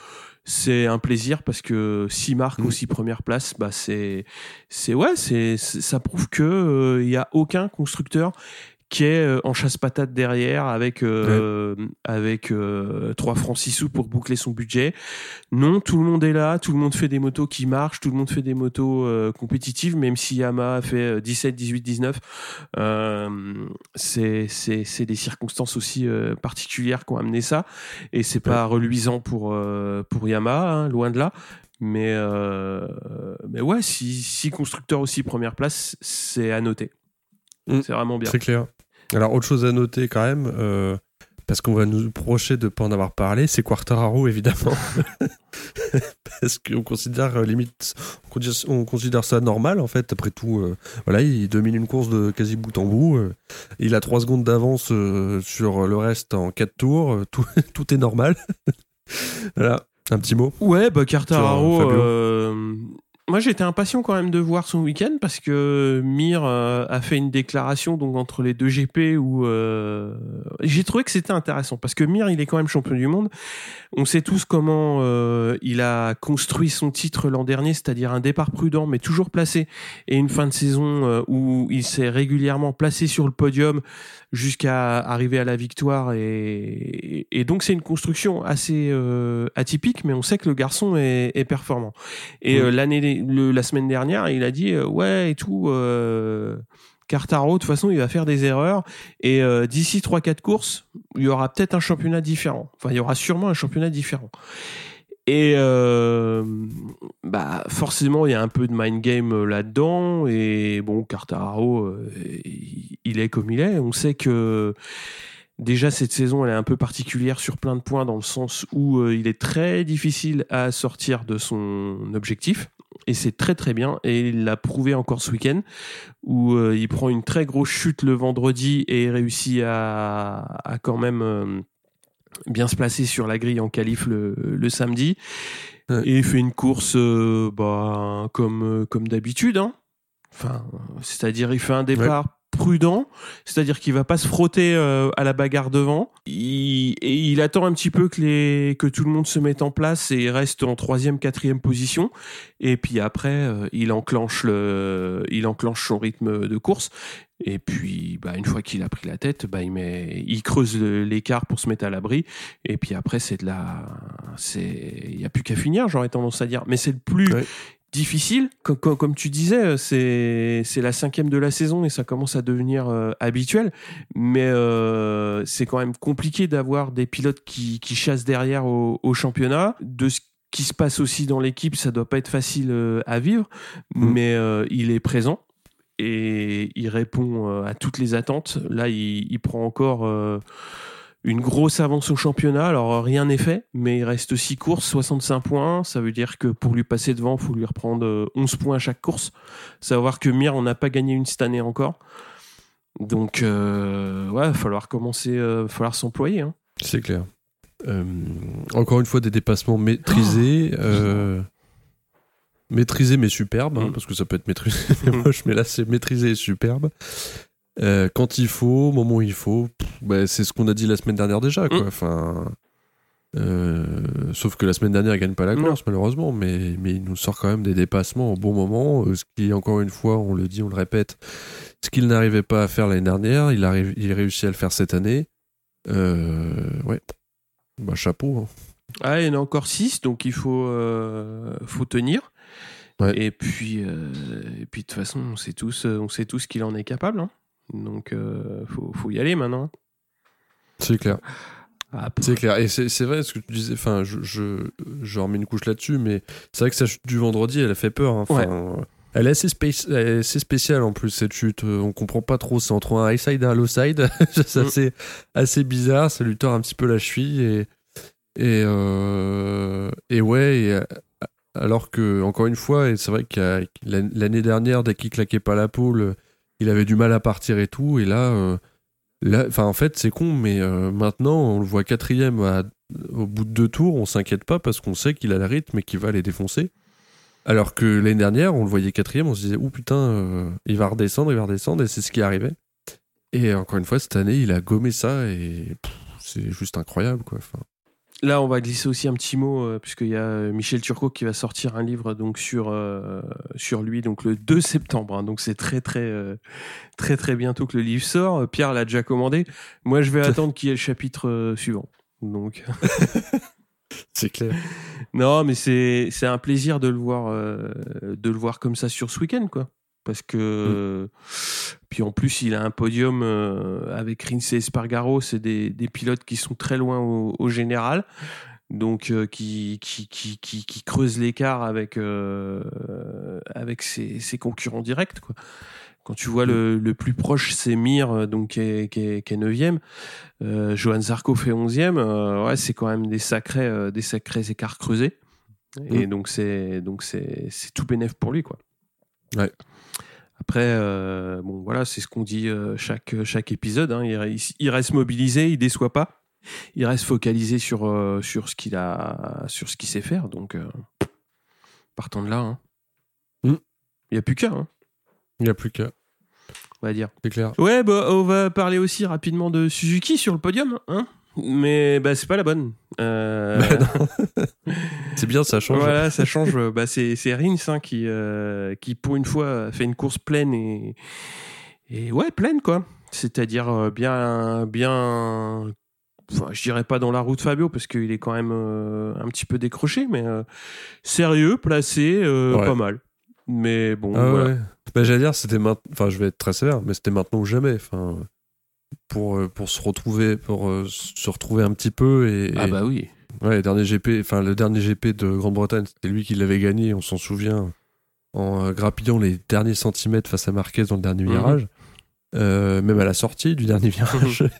c'est un plaisir parce que six marques Mm. aussi première place, bah c'est, c'est ouais, c'est, c'est- ça prouve que euh, il y a aucun constructeur qui est euh, en chasse patate derrière avec euh, avec euh, 3 francs 6 sous pour boucler son budget. Non, tout le monde est là, tout le monde fait des motos qui marchent, tout le monde fait des motos euh, compétitives, même si Yamaha fait euh, 17, 18, 19. Euh, c'est c'est des circonstances aussi euh, particulières qui ont amené ça, et c'est pas reluisant pour pour Yamaha, hein, loin de là. Mais mais ouais, si si constructeur aussi première place, c'est à noter. Mm. C'est vraiment bien. C'est clair. Alors, autre chose à noter quand même, euh, parce qu'on va nous reprocher de ne pas en avoir parlé, c'est Quartararo évidemment. <laughs> parce qu'on considère euh, limite, on considère, on considère ça normal en fait. Après tout, euh, voilà, il domine une course de quasi bout en bout. euh, il a 3 secondes d'avance sur le reste en 4 tours. tout, <laughs> tout est normal. <laughs> voilà, un petit mot. Ouais, bah Quartararo. Euh, moi, j'étais impatient quand même de voir son week-end parce que Mir euh, a fait une déclaration donc entre les deux GP où euh, j'ai trouvé que c'était intéressant parce que Mir, il est quand même champion du monde. On sait tous comment euh, il a construit son titre l'an dernier, c'est-à-dire un départ prudent mais toujours placé et une fin de saison euh, où il s'est régulièrement placé sur le podium jusqu'à arriver à la victoire et, et donc c'est une construction assez atypique mais on sait que le garçon est, est performant et Oui. euh, la semaine dernière il a dit euh, ouais et tout euh, Cartaro de toute façon il va faire des erreurs. Et euh, d'ici 3-4 courses il y aura peut-être un championnat différent. Enfin il y aura sûrement un championnat différent. Et euh, bah forcément il y a un peu de mind game là-dedans. Et bon Cartararo il- est comme il est. On sait que déjà cette saison elle est un peu particulière sur plein de points dans le sens où il est très difficile à sortir de son objectif et c'est très très bien et il l'a prouvé encore ce week-end où euh, il prend une très grosse chute le vendredi et réussit à, à quand même euh, bien se placer sur la grille en qualif le, le samedi Ouais. et il fait une course euh, bah, comme, comme d'habitude hein. enfin, c'est-à-dire il fait un départ prudent, c'est-à-dire qu'il va pas se frotter euh, à la bagarre devant. Il, et il attend un petit peu que tout le monde se mette en place et reste en troisième, quatrième position. Et puis après, euh, il enclenche son rythme de course. Et puis, bah, une fois qu'il a pris la tête, bah, il il creuse l'écart pour se mettre à l'abri. Et puis après, c'est de la, c'est, il y a plus qu'à finir, j'aurais tendance à dire. Mais c'est le plus. Difficile. Co- co- Comme, tu disais, c'est, c'est la cinquième de la saison et ça commence à devenir euh, habituel. Mais euh, c'est quand même compliqué d'avoir des pilotes qui, qui chassent derrière au, au championnat. De ce qui se passe aussi dans l'équipe, ça doit pas être facile euh, à vivre. Mm. Mais euh, il est présent et il répond euh, à toutes les attentes. Là, il, il prend encore euh, une grosse avance au championnat. Alors, euh, rien n'est fait, mais il reste 6 courses, 65 points. Ça veut dire que pour lui passer devant, il faut lui reprendre euh, 11 points à chaque course. Savoir que Mir, on n'a pas gagné une cette année encore. Donc, euh, ouais, il va falloir commencer, euh, falloir s'employer. hein. C'est clair. Euh, encore une fois, des dépassements maîtrisés. euh, maîtrisés mais superbes, hein, Mm. parce que ça peut être maîtrisé et <laughs> moche, mais là c'est maîtrisé et superbe. Euh, quand il faut, au moment où il faut, bah, c'est ce qu'on a dit la semaine dernière déjà. Quoi. Mm. Enfin, euh, sauf que la semaine dernière, il gagne pas la course, malheureusement, mais, mais il nous sort quand même des dépassements au bon moment. euh, ce qui, encore une fois, on le dit, on le répète, ce qu'il n'arrivait pas à faire l'année dernière, il a, ré- il a réussi à le faire cette année. Euh, ouais. Bah, chapeau. hein. Ah, il y en a encore 6, donc il faut, euh, faut tenir. Ouais. Et puis, et puis de toute façon, on sait tous, on sait tous qu'il en est capable. hein. Donc, faut, faut y aller maintenant. C'est clair. Ah, C'est clair. Et c'est vrai ce que tu disais. Enfin, je, je, je remets une couche là-dessus, mais c'est vrai que sa chute du vendredi, elle a fait peur. hein. Enfin, Elle est assez, spéc- elle est assez spéciale en plus cette chute. Euh, On comprend pas trop. C'est entre un high side et un low side. <laughs> c'est Mm. assez, assez bizarre. Ça lui tord un petit peu la cheville et et euh, et ouais. et, euh, alors que encore une fois, et c'est vrai a- l'année dernière, dès qu'il claquait pas la pole, il avait du mal à partir et tout. Et là, euh, là, enfin en fait, c'est con, mais euh, maintenant on le voit quatrième au bout de deux tours. On s'inquiète pas parce qu'on sait qu'il a le rythme et qu'il va les défoncer. Alors que l'année dernière, on le voyait quatrième, on se disait, ouh putain, euh, il va redescendre, il va redescendre, et c'est ce qui arrivait. Et encore une fois, cette année, il a gommé ça, et c'est juste incroyable, quoi. Là, on va glisser aussi un petit mot, euh, puisqu'il y a euh, Michel Turcot qui va sortir un livre donc, sur, euh, sur lui donc, le 2 septembre. hein. donc, c'est très, très, euh, très, très bientôt que le livre sort. Pierre l'a déjà commandé. Moi, je vais <laughs> attendre qu'il y ait le chapitre suivant. Donc, <laughs> c'est clair. non, mais c'est c'est un plaisir de le voir, euh, de le voir comme ça sur ce week-end, quoi. Parce que, puis en plus, il a un podium euh, avec Rince et Espargaro, c'est des, des pilotes qui sont très loin au, au général. donc euh, qui, qui, qui, qui, qui creuse l'écart avec, euh, avec ses, ses concurrents directs. Quoi. Quand tu vois le, le plus proche, c'est Mir, donc qui est, qui est, qui est 9e. Euh, Johan Zarco fait 11e. Euh, ouais, c'est quand même des sacrés, des sacrés écarts creusés. Et donc c'est donc c'est c'est tout bénéf pour lui quoi. Ouais. Après euh, bon voilà c'est ce qu'on dit euh, chaque chaque épisode. Hein. Il, reste mobilisé, il déçoit pas. Il reste focalisé sur euh, sur ce qu'il a sur ce qu'il sait faire. Donc partant de là, hein. Mm. il y a plus qu'à, hein, Il n'y a plus qu'à, on va dire. c'est clair. Ouais, bah, on va parler aussi rapidement de Suzuki sur le podium, hein. Mais bah, c'est pas la bonne. Euh, Bah, <laughs> C'est bien, ça change. Voilà, ça change. bah, c'est Rins hein, qui, euh, qui, pour une fois, fait une course pleine et, et ouais, pleine, quoi. C'est-à-dire euh, bien, bien. Enfin, je dirais pas dans la route Fabio parce qu'il est quand même euh, un petit peu décroché, mais euh, sérieux, placé, euh, Ouais. pas mal. Mais bon, Ah voilà. ouais. Bah, j'allais dire, c'était maintenant. Enfin, je vais être très sévère, mais c'était maintenant ou jamais. Enfin, pour, euh, pour se retrouver, pour euh, se retrouver un petit peu et. Ah bah oui. Ouais, le dernier GP, enfin le dernier GP de Grande-Bretagne, c'était lui qui l'avait gagné, on s'en souvient, en euh, grappillant les derniers centimètres face à Marquez dans le dernier Mhm. virage. Euh, même à la sortie du dernier virage. <laughs>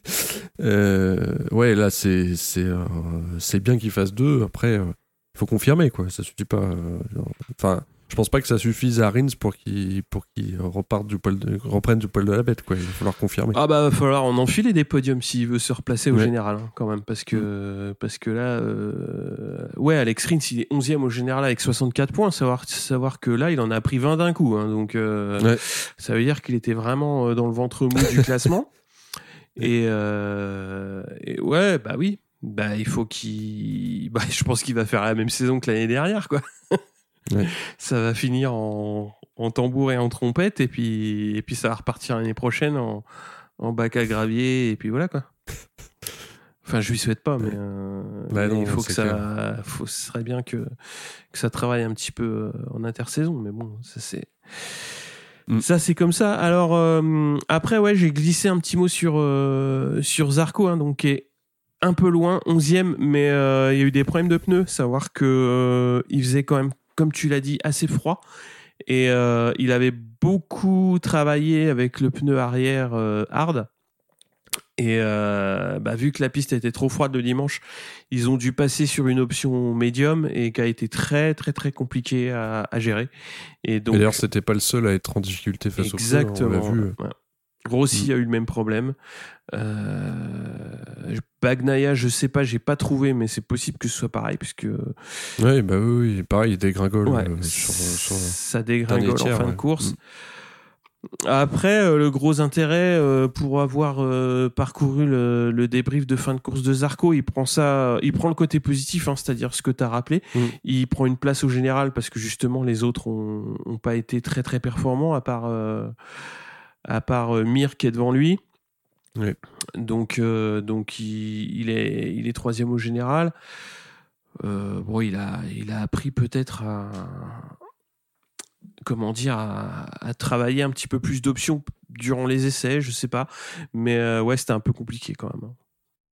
Euh, ouais, là c'est c'est euh, bien qu'il fasse deux. Après, il faut confirmer quoi. Ça suffit pas. euh, genre, Enfin, je pense pas que ça suffise à Rins pour qu'il pour qu'il reparte du poil de, reprenne du poil de la bête quoi. Il va falloir confirmer. Ah bah va falloir en enfiler des podiums s'il veut se replacer au Ouais. général hein, quand même parce que parce que là euh, ouais Alex Rins il est 11e au général avec 64 points savoir savoir que là il en a pris 20 d'un coup hein, donc euh, Ouais. ça veut dire qu'il était vraiment euh, dans le ventre mou du classement <laughs> et, euh, et ouais bah oui bah il faut qu'il bah je pense qu'il va faire la même saison que l'année dernière quoi <laughs> Ouais. ça va finir en, en tambour et en trompette et puis et puis ça va repartir l'année prochaine en en bac à gravier et puis voilà quoi. Enfin, je lui souhaite pas, mais, euh, Bah mais non, il faut que ça, faut, ce serait bien que que ça travaille un petit peu euh, en intersaison, mais bon, ça c'est Mm. ça c'est comme ça. Alors euh, après, ouais, j'ai glissé un petit mot sur euh, sur Zarco, hein, donc qui est un peu loin, 11e, mais euh, il y a eu des problèmes de pneus, savoir que il faisait quand même, comme tu l'as dit, assez froid. Et euh, il avait beaucoup travaillé avec le pneu arrière euh, hard. Et euh, bah, vu que la piste était trop froide le dimanche, ils ont dû passer sur une option médium et qui a été très très très compliqué à, à gérer. Et donc D'ailleurs, c'était pas le seul à être en difficulté face exactement. au pneu, vu. ouais. Rossi a eu le même problème. Euh, Bagnaia, je sais pas, j'ai pas trouvé, mais c'est possible que ce soit pareil puisque Ouais, bah oui, oui, pareil, il dégringole Ouais, euh, sur, sur- ça dégringole dernier en tiers, fin de course. Mm. Après, euh, le gros intérêt euh, pour avoir euh, parcouru le, le débrief de fin de course de Zarco, il prend ça, il prend le côté positif, hein, c'est-à-dire ce que tu as rappelé. Mm. Il prend une place au général parce que justement les autres ont, ont pas été très très performants à part à part euh, Mir qui est devant lui. Donc euh, donc il, il est il est troisième au général. Euh, bon, il a il a appris peut-être à comment dire à, à travailler un petit peu plus d'options durant les essais, je sais pas, mais euh, ouais c'était un peu compliqué quand même. hein.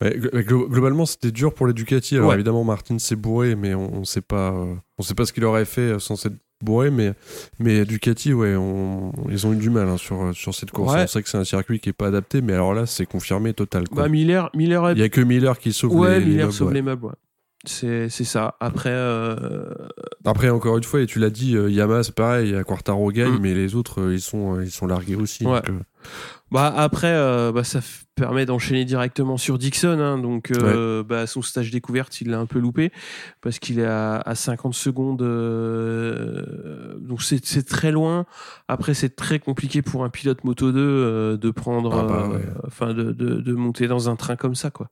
Ouais, glo- glo- globalement, c'était dur pour les Ducati. Alors Ouais. évidemment, Martin s'est bourré, mais on, on sait pas, euh, on sait pas ce qu'il aurait fait sans s'être bourré. Mais, mais Ducati, ouais, on- ils ont eu du mal hein, sur, sur cette course. Ouais. On sait que c'est un circuit qui est pas adapté, mais alors là, c'est confirmé total. quoi. Bah Miller Miller a Il y a que Miller qui sauve ouais les, les Miller meubles, sauve ouais. les meubles. ouais. C'est c'est ça. Après euh, Après, encore une fois, et tu l'as dit, euh, Yamaha, c'est pareil. Il y a Quartaro gagne, Mm. mais les autres, euh, ils sont, euh, ils sont largués aussi. Ouais. donc, euh, Bah après, euh, bah, ça permet d'enchaîner directement sur Dixon. hein. donc, euh, bah, son stage découverte, il l'a un peu loupé parce qu'il est à, à 50 secondes. euh, donc c'est très loin. Après, c'est très compliqué pour un pilote Moto 2 euh, de prendre, Ah bah ouais. enfin de, de, de monter dans un train comme ça, quoi.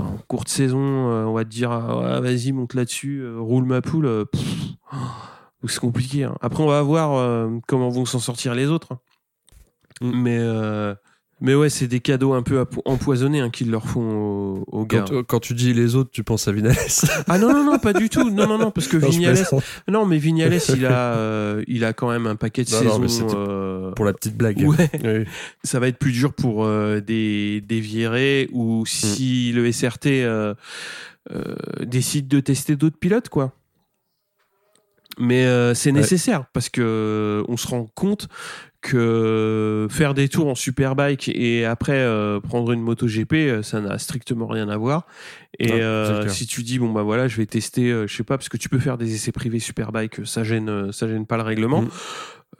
En courte saison, on va te dire, ah, vas-y, monte là-dessus, roule ma poule. oh, c'est compliqué. hein. Après, on va voir comment vont s'en sortir les autres. Hein. Mais, euh, mais ouais, c'est des cadeaux un peu empoisonnés hein, qu'ils leur font aux, aux gars. Quand, quand tu dis les autres, tu penses à Vinales. <laughs> Ah non, non, non, pas du tout. Non, non, non, parce que <laughs> Non, Vignales, non, mais Vignales, il a, <laughs> euh, il a quand même un paquet de Non, saisons. euh, Pour la petite blague. Ouais, Oui. ça va être plus dur pour des, des Vieré ou si le SRT décide de tester d'autres pilotes, quoi. Mais euh, c'est Ouais. nécessaire parce que euh, on se rend compte que faire des tours en superbike et après euh, prendre une moto GP, euh, ça n'a strictement rien à voir. Et euh, si tu dis bon bah voilà, je vais tester, euh, je sais pas, parce que tu peux faire des essais privés superbike, ça gêne, euh, ça gêne pas le règlement. Mm.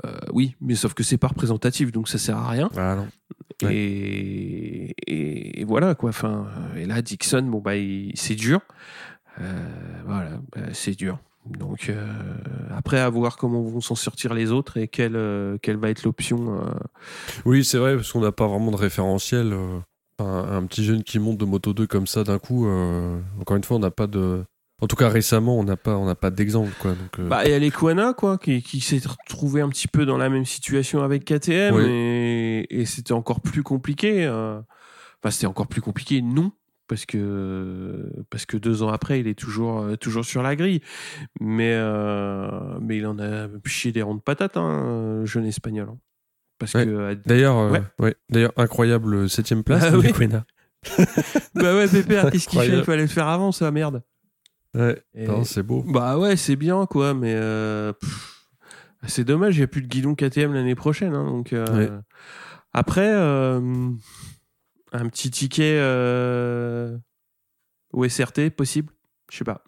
Euh, oui, mais sauf que c'est pas représentatif, donc ça sert à rien. Ah non. Ouais. Et, et, et voilà quoi. Enfin, euh, et là Dixon, bon bah c'est dur. Euh, voilà, bah, c'est dur. Donc euh, après à voir comment vont s'en sortir les autres et quelle euh, quelle va être l'option. euh. Oui, c'est vrai, parce qu'on n'a pas vraiment de référentiel. euh, un, un petit jeune qui monte de Moto 2 comme ça d'un coup, euh, encore une fois, on n'a pas de. En tout cas, récemment, on n'a pas, on n'a pas d'exemple, quoi. Donc, euh, Bah, il y a l'Equana, quoi, qui, qui s'est retrouvé un petit peu dans la même situation avec KTM Oui. et, et c'était encore plus compliqué. euh. Enfin, c'était encore plus compliqué, non, parce que, parce que deux ans après, il est toujours, euh, toujours sur la grille. Mais, euh, mais il en a chié des ronds de patates, hein, le jeune espagnol. hein. Parce Ouais. que, euh, D'ailleurs, euh, Ouais. d'ailleurs, incroyable septième place Ah de oui. <laughs> <laughs> Bah ouais, Pépère, qu'est-ce qu'il fait? Il fallait le faire avant, ça, merde. Ouais, Et- non, c'est beau. Bah ouais, c'est bien quoi, mais euh, c'est dommage, il n'y a plus de guidon KTM l'année prochaine. hein, donc euh, après, euh, un petit ticket euh, au SRT possible, je sais pas.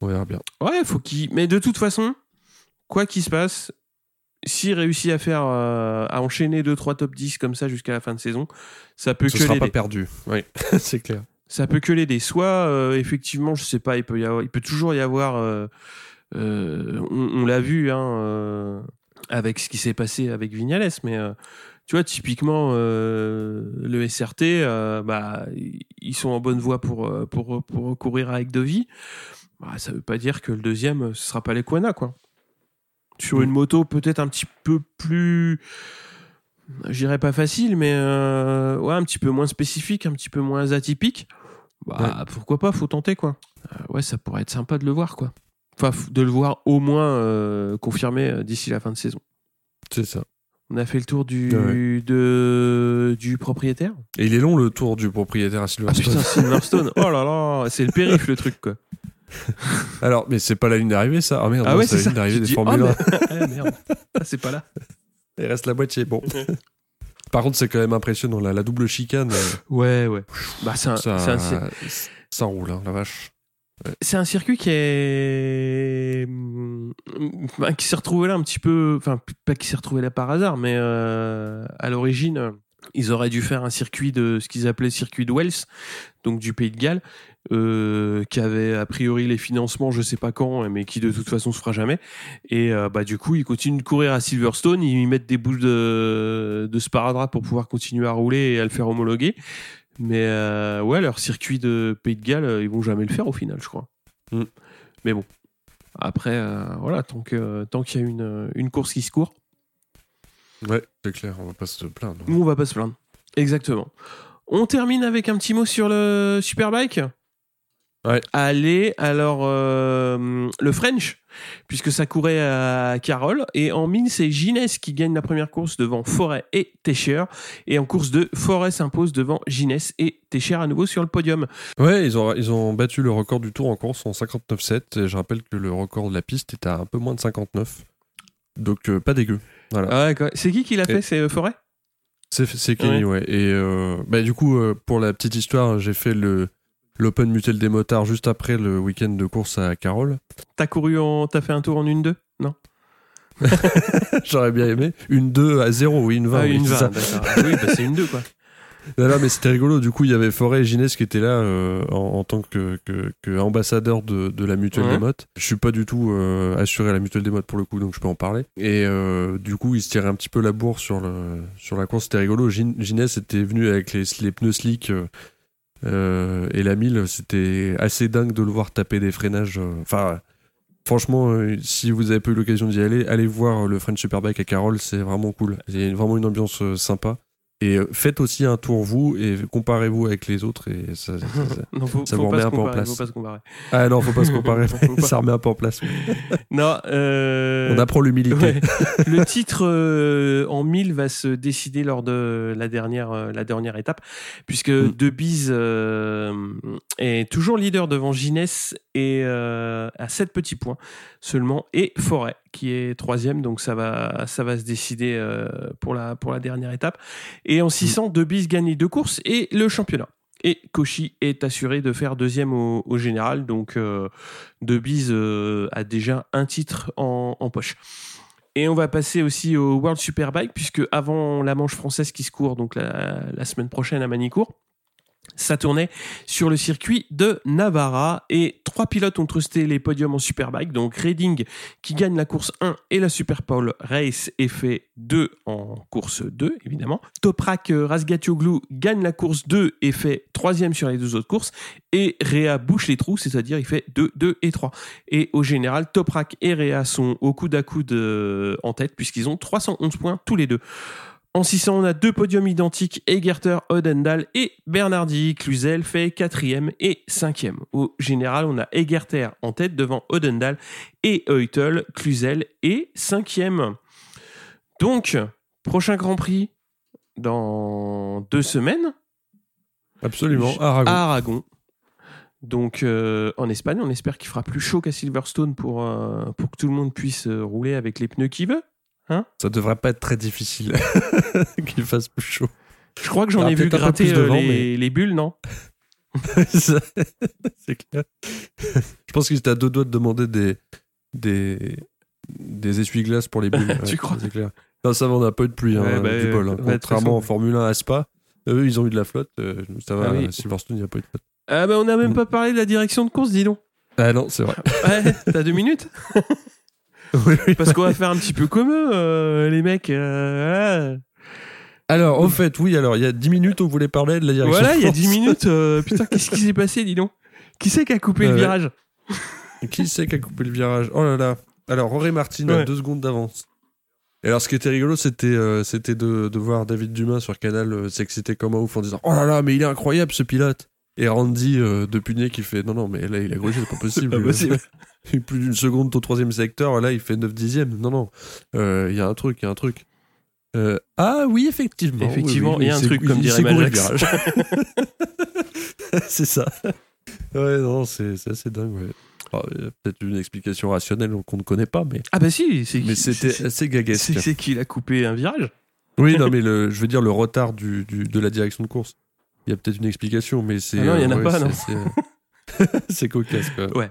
On verra bien. Ouais, faut qu'il. Mais de toute façon, quoi qu'il se passe, s'il réussit à faire euh, à enchaîner 2-3 top 10 comme ça jusqu'à la fin de saison, ça peut Ce que sera l'aider. pas perdu. Oui, <laughs> c'est clair. ça peut que l'aider. Soit euh, effectivement, je sais pas, il peut y avoir, il peut toujours y avoir. euh, on on l'a vu hein, avec ce qui s'est passé avec Vignales, mais tu vois typiquement euh, le SRT, euh, bah ils sont en bonne voie pour euh, pour pour courir avec Dovi. Bah, ça veut pas dire que le deuxième ce sera pas l'Equana quoi. Sur une moto peut-être un petit peu plus je dirais pas facile, mais euh, ouais, un petit peu moins spécifique, un petit peu moins atypique. Bah, pourquoi pas, faut tenter quoi. Ouais, ça pourrait être sympa de le voir quoi. Enfin, de le voir au moins confirmé d'ici la fin de saison. C'est ça. On a fait le tour du, Ouais. de, du propriétaire. Et il est long le tour du propriétaire à Ah Silverstone. putain, Silverstone. <laughs> <laughs> oh là là, c'est le périph le truc quoi. Alors, mais c'est pas la ligne d'arrivée, ça Ah merde, Ah ouais, c'est la ligne d'arrivée des dis, Formule oh, 1. mais- <laughs> Ah, merde. Ah, c'est pas là. Il reste la moitié. Bon. Par contre, c'est quand même impressionnant, la, la double chicane. euh, Ouais, ouais. Bah, c'est un, ça, un ça roule, hein, la vache. C'est un circuit qui est mm, bah, qui s'est retrouvé là un petit peu enfin pas qui s'est retrouvé là par hasard mais euh, à l'origine ils auraient dû faire un circuit de ce qu'ils appelaient circuit de Wells donc du Pays de Galles euh, qui avait a priori les financements je sais pas quand mais qui de toute façon se fera jamais. Et euh, bah du coup ils continuent de courir à Silverstone ils mettent des boules de sparadrap pour pouvoir continuer à rouler et à le faire homologuer mais euh, ouais, leur circuit de Pays de Galles, euh, ils vont jamais le faire au final, je crois. Mm. Mais bon. Après, euh, voilà, tant qu'il y a une, une course qui se court, Ouais, c'est clair, on va pas se plaindre. nous, on va pas se plaindre. Exactement. On termine avec un petit mot sur le Superbike? Ouais. Allez, alors euh, le French, puisque ça courait à Carole, et en mine c'est Gines qui gagne la première course devant Forêt et Técher, et en course 2, Forêt s'impose devant Gines et Técher à nouveau sur le podium. Ouais, ils ont, ils ont battu le record du tour en course en 59,7. Et je rappelle que le record de la piste est à un peu moins de 59. Donc, euh, pas dégueu. Voilà. Ah ouais, c'est qui qui l'a fait Et- C'est euh, Forêt? C'est, Kenny, ouais. Et euh, bah, du coup, euh, pour la petite histoire, j'ai fait le, l'Open Mutuel des motards juste après le week-end de course à Carole. T'as couru en. T'as fait un tour en une 2 Non? <laughs> J'aurais bien aimé. Une 2 à 0, oui, une 20. Ah, oui, une c'est 20, ça. d'accord. Ah oui, bah, c'est une 2 quoi. <laughs> Non, non, mais c'était rigolo. Du coup, il y avait Forêt et Ginès qui étaient là euh, en, en tant que, que, que ambassadeur de, de la mutuelle Ouais. des mottes. Je suis pas du tout euh, assuré à la mutuelle des mottes pour le coup, donc je peux en parler. Et euh, du coup, ils se tiraient un petit peu la bourre sur, le, sur la course. C'était rigolo. Gin- Ginès était venu avec les, les pneus slick et la 1000. C'était assez dingue de le voir taper des freinages. euh, Enfin. Franchement, euh, si vous avez pas eu l'occasion d'y aller, allez voir le French Superbike à Carole, c'est vraiment cool. Il y a vraiment une ambiance euh, sympa. Et euh, faites aussi un tour vous et comparez-vous avec les autres et ça, ça- ça- <laughs> Non, faut, Ça faut vous remet un peu en place. faut pas se comparer. Ah non, faut pas se comparer. <laughs> Ça remet un peu en place. <laughs> Non, euh, On apprend l'humilité. ouais. le titre euh, en 1000 va se décider lors de la dernière, euh, la dernière étape, puisque Mm. De Bise euh, est toujours leader devant Ginès et à 7 petits points seulement, et Forêt qui est troisième, donc ça va, ça va se décider euh, pour, la, pour la dernière étape. Et en 600, De Bise gagne deux courses et le championnat. Et Cauchy est assuré de faire deuxième au, général, donc euh, euh, a déjà un titre en, poche. Et on va passer aussi au World Superbike, puisque avant la manche française qui se court, donc la semaine prochaine à Manicourt, ça tournait sur le circuit de Navarra et trois pilotes ont trusté les podiums en Superbike. Donc Redding qui gagne la course 1 et la Superpole Race et fait 2 en course 2 évidemment. Toprak euh, Razgatioglu gagne la course 2 et fait troisième sur les deux autres courses. Et Réa bouche les trous, c'est-à-dire il fait 2, 2 et 3. Et au général, Toprak et Réa sont au coude à coude euh, en tête puisqu'ils ont 311 points tous les deux. En 600, on a deux podiums identiques, Egerter, Odendal et Bernardi. Cluzel fait quatrième et cinquième. Au général, on a Egerter en tête devant Odendal et Eutel. Cluzel est cinquième. Donc, prochain Grand Prix dans deux semaines Absolument. Aragon. Donc euh, en Espagne, on espère qu'il fera plus chaud qu'à Silverstone pour, euh, pour que tout le monde puisse euh, rouler avec les pneus qu'il veut. Ça devrait pas être très difficile <laughs> qu'il fasse plus chaud. Je crois que j'en ai vu gratter plus euh, devant, les, mais- les bulles, non? <laughs> C'est clair. Je pense qu'il était à deux doigts de demander des, des, des essuie-glaces pour les bulles. <laughs> Tu crois C'est clair. Non, ça va, on n'a pas eu de pluie, hein, bah, du bol. hein. toute Contrairement en Formule 1 à Spa, eux, ils ont eu de la flotte. euh, ça va, Ah oui. Silverstone, il n'y a pas eu de flotte. Ah bah on n'a même Mm. pas parlé de la direction de course, dis donc. Ah non, c'est vrai. Ouais, t'as deux minutes. Parce qu'on va faire un petit peu comme eux, euh, les mecs. euh, Alors, au fait, oui, alors, il y a 10 minutes, on voulait parler de la direction. voilà, il y a de 10 course. minutes. euh, <laughs> putain, qu'est-ce qui s'est passé, dis donc? Qui c'est qui a coupé le virage? Qui c'est qui a coupé le virage? Oh là là. Alors, Rory Martin a Ouais. deux secondes d'avance. Et alors, ce qui était rigolo, c'était euh, c'était de, de voir David Dumas sur Canal euh, s'exciter comme un ouf en disant Oh là là, mais il est incroyable ce pilote Et Randy euh, de Punier qui fait Non, non, mais là, il a grugé, c'est pas <laughs> possible. Pas possible. <laughs> plus d'une seconde au troisième secteur, là, il fait 9 dixièmes. Non, non, Euh, il y a un truc, il y a un truc. Euh, ah oui, effectivement. oui, Effectivement, oui, il y a un truc, comme dirait Majax. <laughs> c'est ça. Ouais, non, c'est assez dingue, ouais. Y a peut-être une explication rationnelle qu'on ne connaît pas, mais, Ah bah si, mais c'est- c'était assez gaguesque. c'est c'est qu'il a coupé un virage? Oui, non, mais le, je veux dire le retard du, du- de la direction de course. Il y a peut-être une explication, mais c'est. Ah non, il y en a ouais, pas, non. c'est- euh, <laughs> C'est cocasse, quoi. Ouais.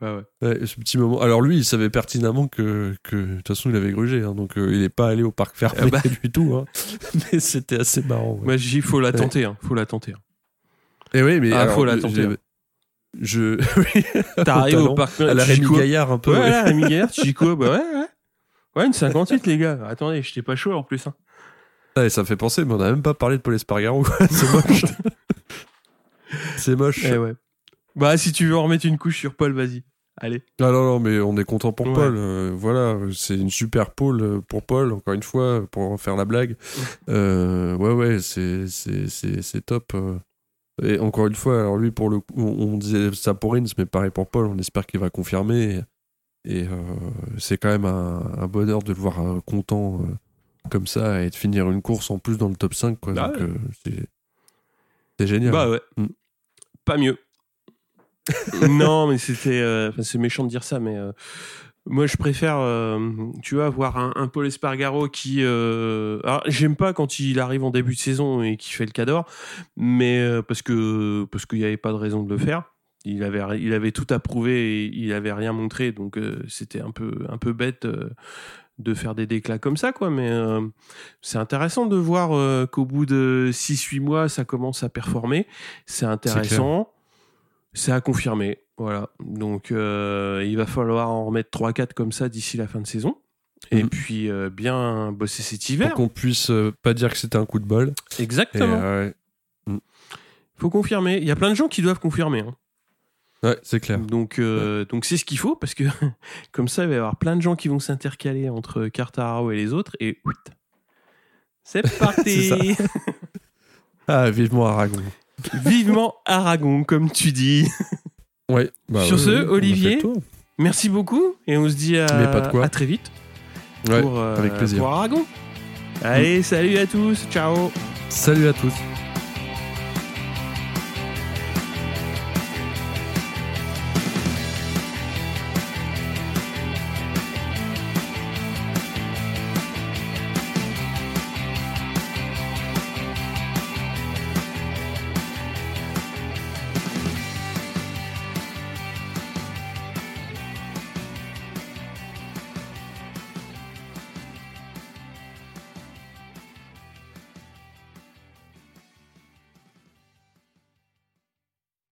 Ouais, ouais. Ouais, ce petit moment. Alors lui, il savait pertinemment que, que de toute façon, il avait grugé, hein, donc euh, il n'est pas allé au parc fermé Ah bah. <laughs> du tout. hein. <laughs> Mais c'était assez marrant. ouais. Moi, j'ai dit, faut la tenter, hein, faut la tenter. hein. Et oui, mais Ah, alors, faut la tenter. Je, T'arrives au talent, parc à la Rémi. Gaillard un peu. Ouais, ouais. Rémi Gaillard, Chico, bah ouais, ouais. Ouais, une 58, les gars. Attendez, j'étais pas chaud en plus. Hein. Ah, et ça me fait penser, mais on n'a même pas parlé de Paul Espargaro. <laughs> C'est moche. C'est moche. Eh ouais. Bah, si tu veux en remettre une couche sur Paul, vas-y. Allez. Ah non, non, mais on est content pour Ouais. Paul. euh, voilà, c'est une super pole euh, pour Paul, encore une fois, pour faire la blague. <laughs> Euh, ouais, ouais, c'est, c'est, c'est, c'est top. Et encore une fois, alors lui, pour le coup, on, disait ça pour Rins, mais pareil pour Paul, on espère qu'il va confirmer. Et, et, euh, c'est quand même un, un bonheur de le voir content comme ça et de finir une course en plus dans le top 5. Quoi, Bah donc, ouais. euh, c'est, génial. Bah ouais. Mm. Pas mieux. <laughs> non, mais c'était. euh, c'est méchant de dire ça, mais. euh, moi, je préfère, euh, tu vois, voir un, un Paul Espargaro qui. alors, j'aime pas quand il arrive en début de saison et qui fait le cador, mais parce que parce qu'il n'y avait pas de raison de le faire. Il avait il avait tout approuvé et il avait rien montré, donc c'était un peu un peu bête de faire des déclats comme ça, quoi. Mais euh, c'est intéressant de voir euh, qu'au bout de 6-8 mois, ça commence à performer. C'est intéressant. C'est à confirmer. Voilà. Donc, euh, il va falloir en remettre 3-4 comme ça d'ici la fin de saison. Et Mhm. puis, bien bosser cet Pour hiver. qu'on puisse pas dire que c'était un coup de bol. Exactement. euh, faut confirmer. Il y a plein de gens qui doivent confirmer. hein. Ouais, c'est clair. Donc, euh, donc c'est ce qu'il faut parce que <laughs> comme ça, il va y avoir plein de gens qui vont s'intercaler entre Cartararo et les autres et ouit, C'est <laughs> parti. <laughs> Ah, vivement Aragon. Vivement Aragon, comme tu dis. Ouais. bah Sur ouais, ce, ouais, Olivier. Merci beaucoup et on se dit à, Mais pas de quoi. à très vite pour, euh, avec plaisir. pour Aragon. Allez, salut à tous, ciao Salut à tous.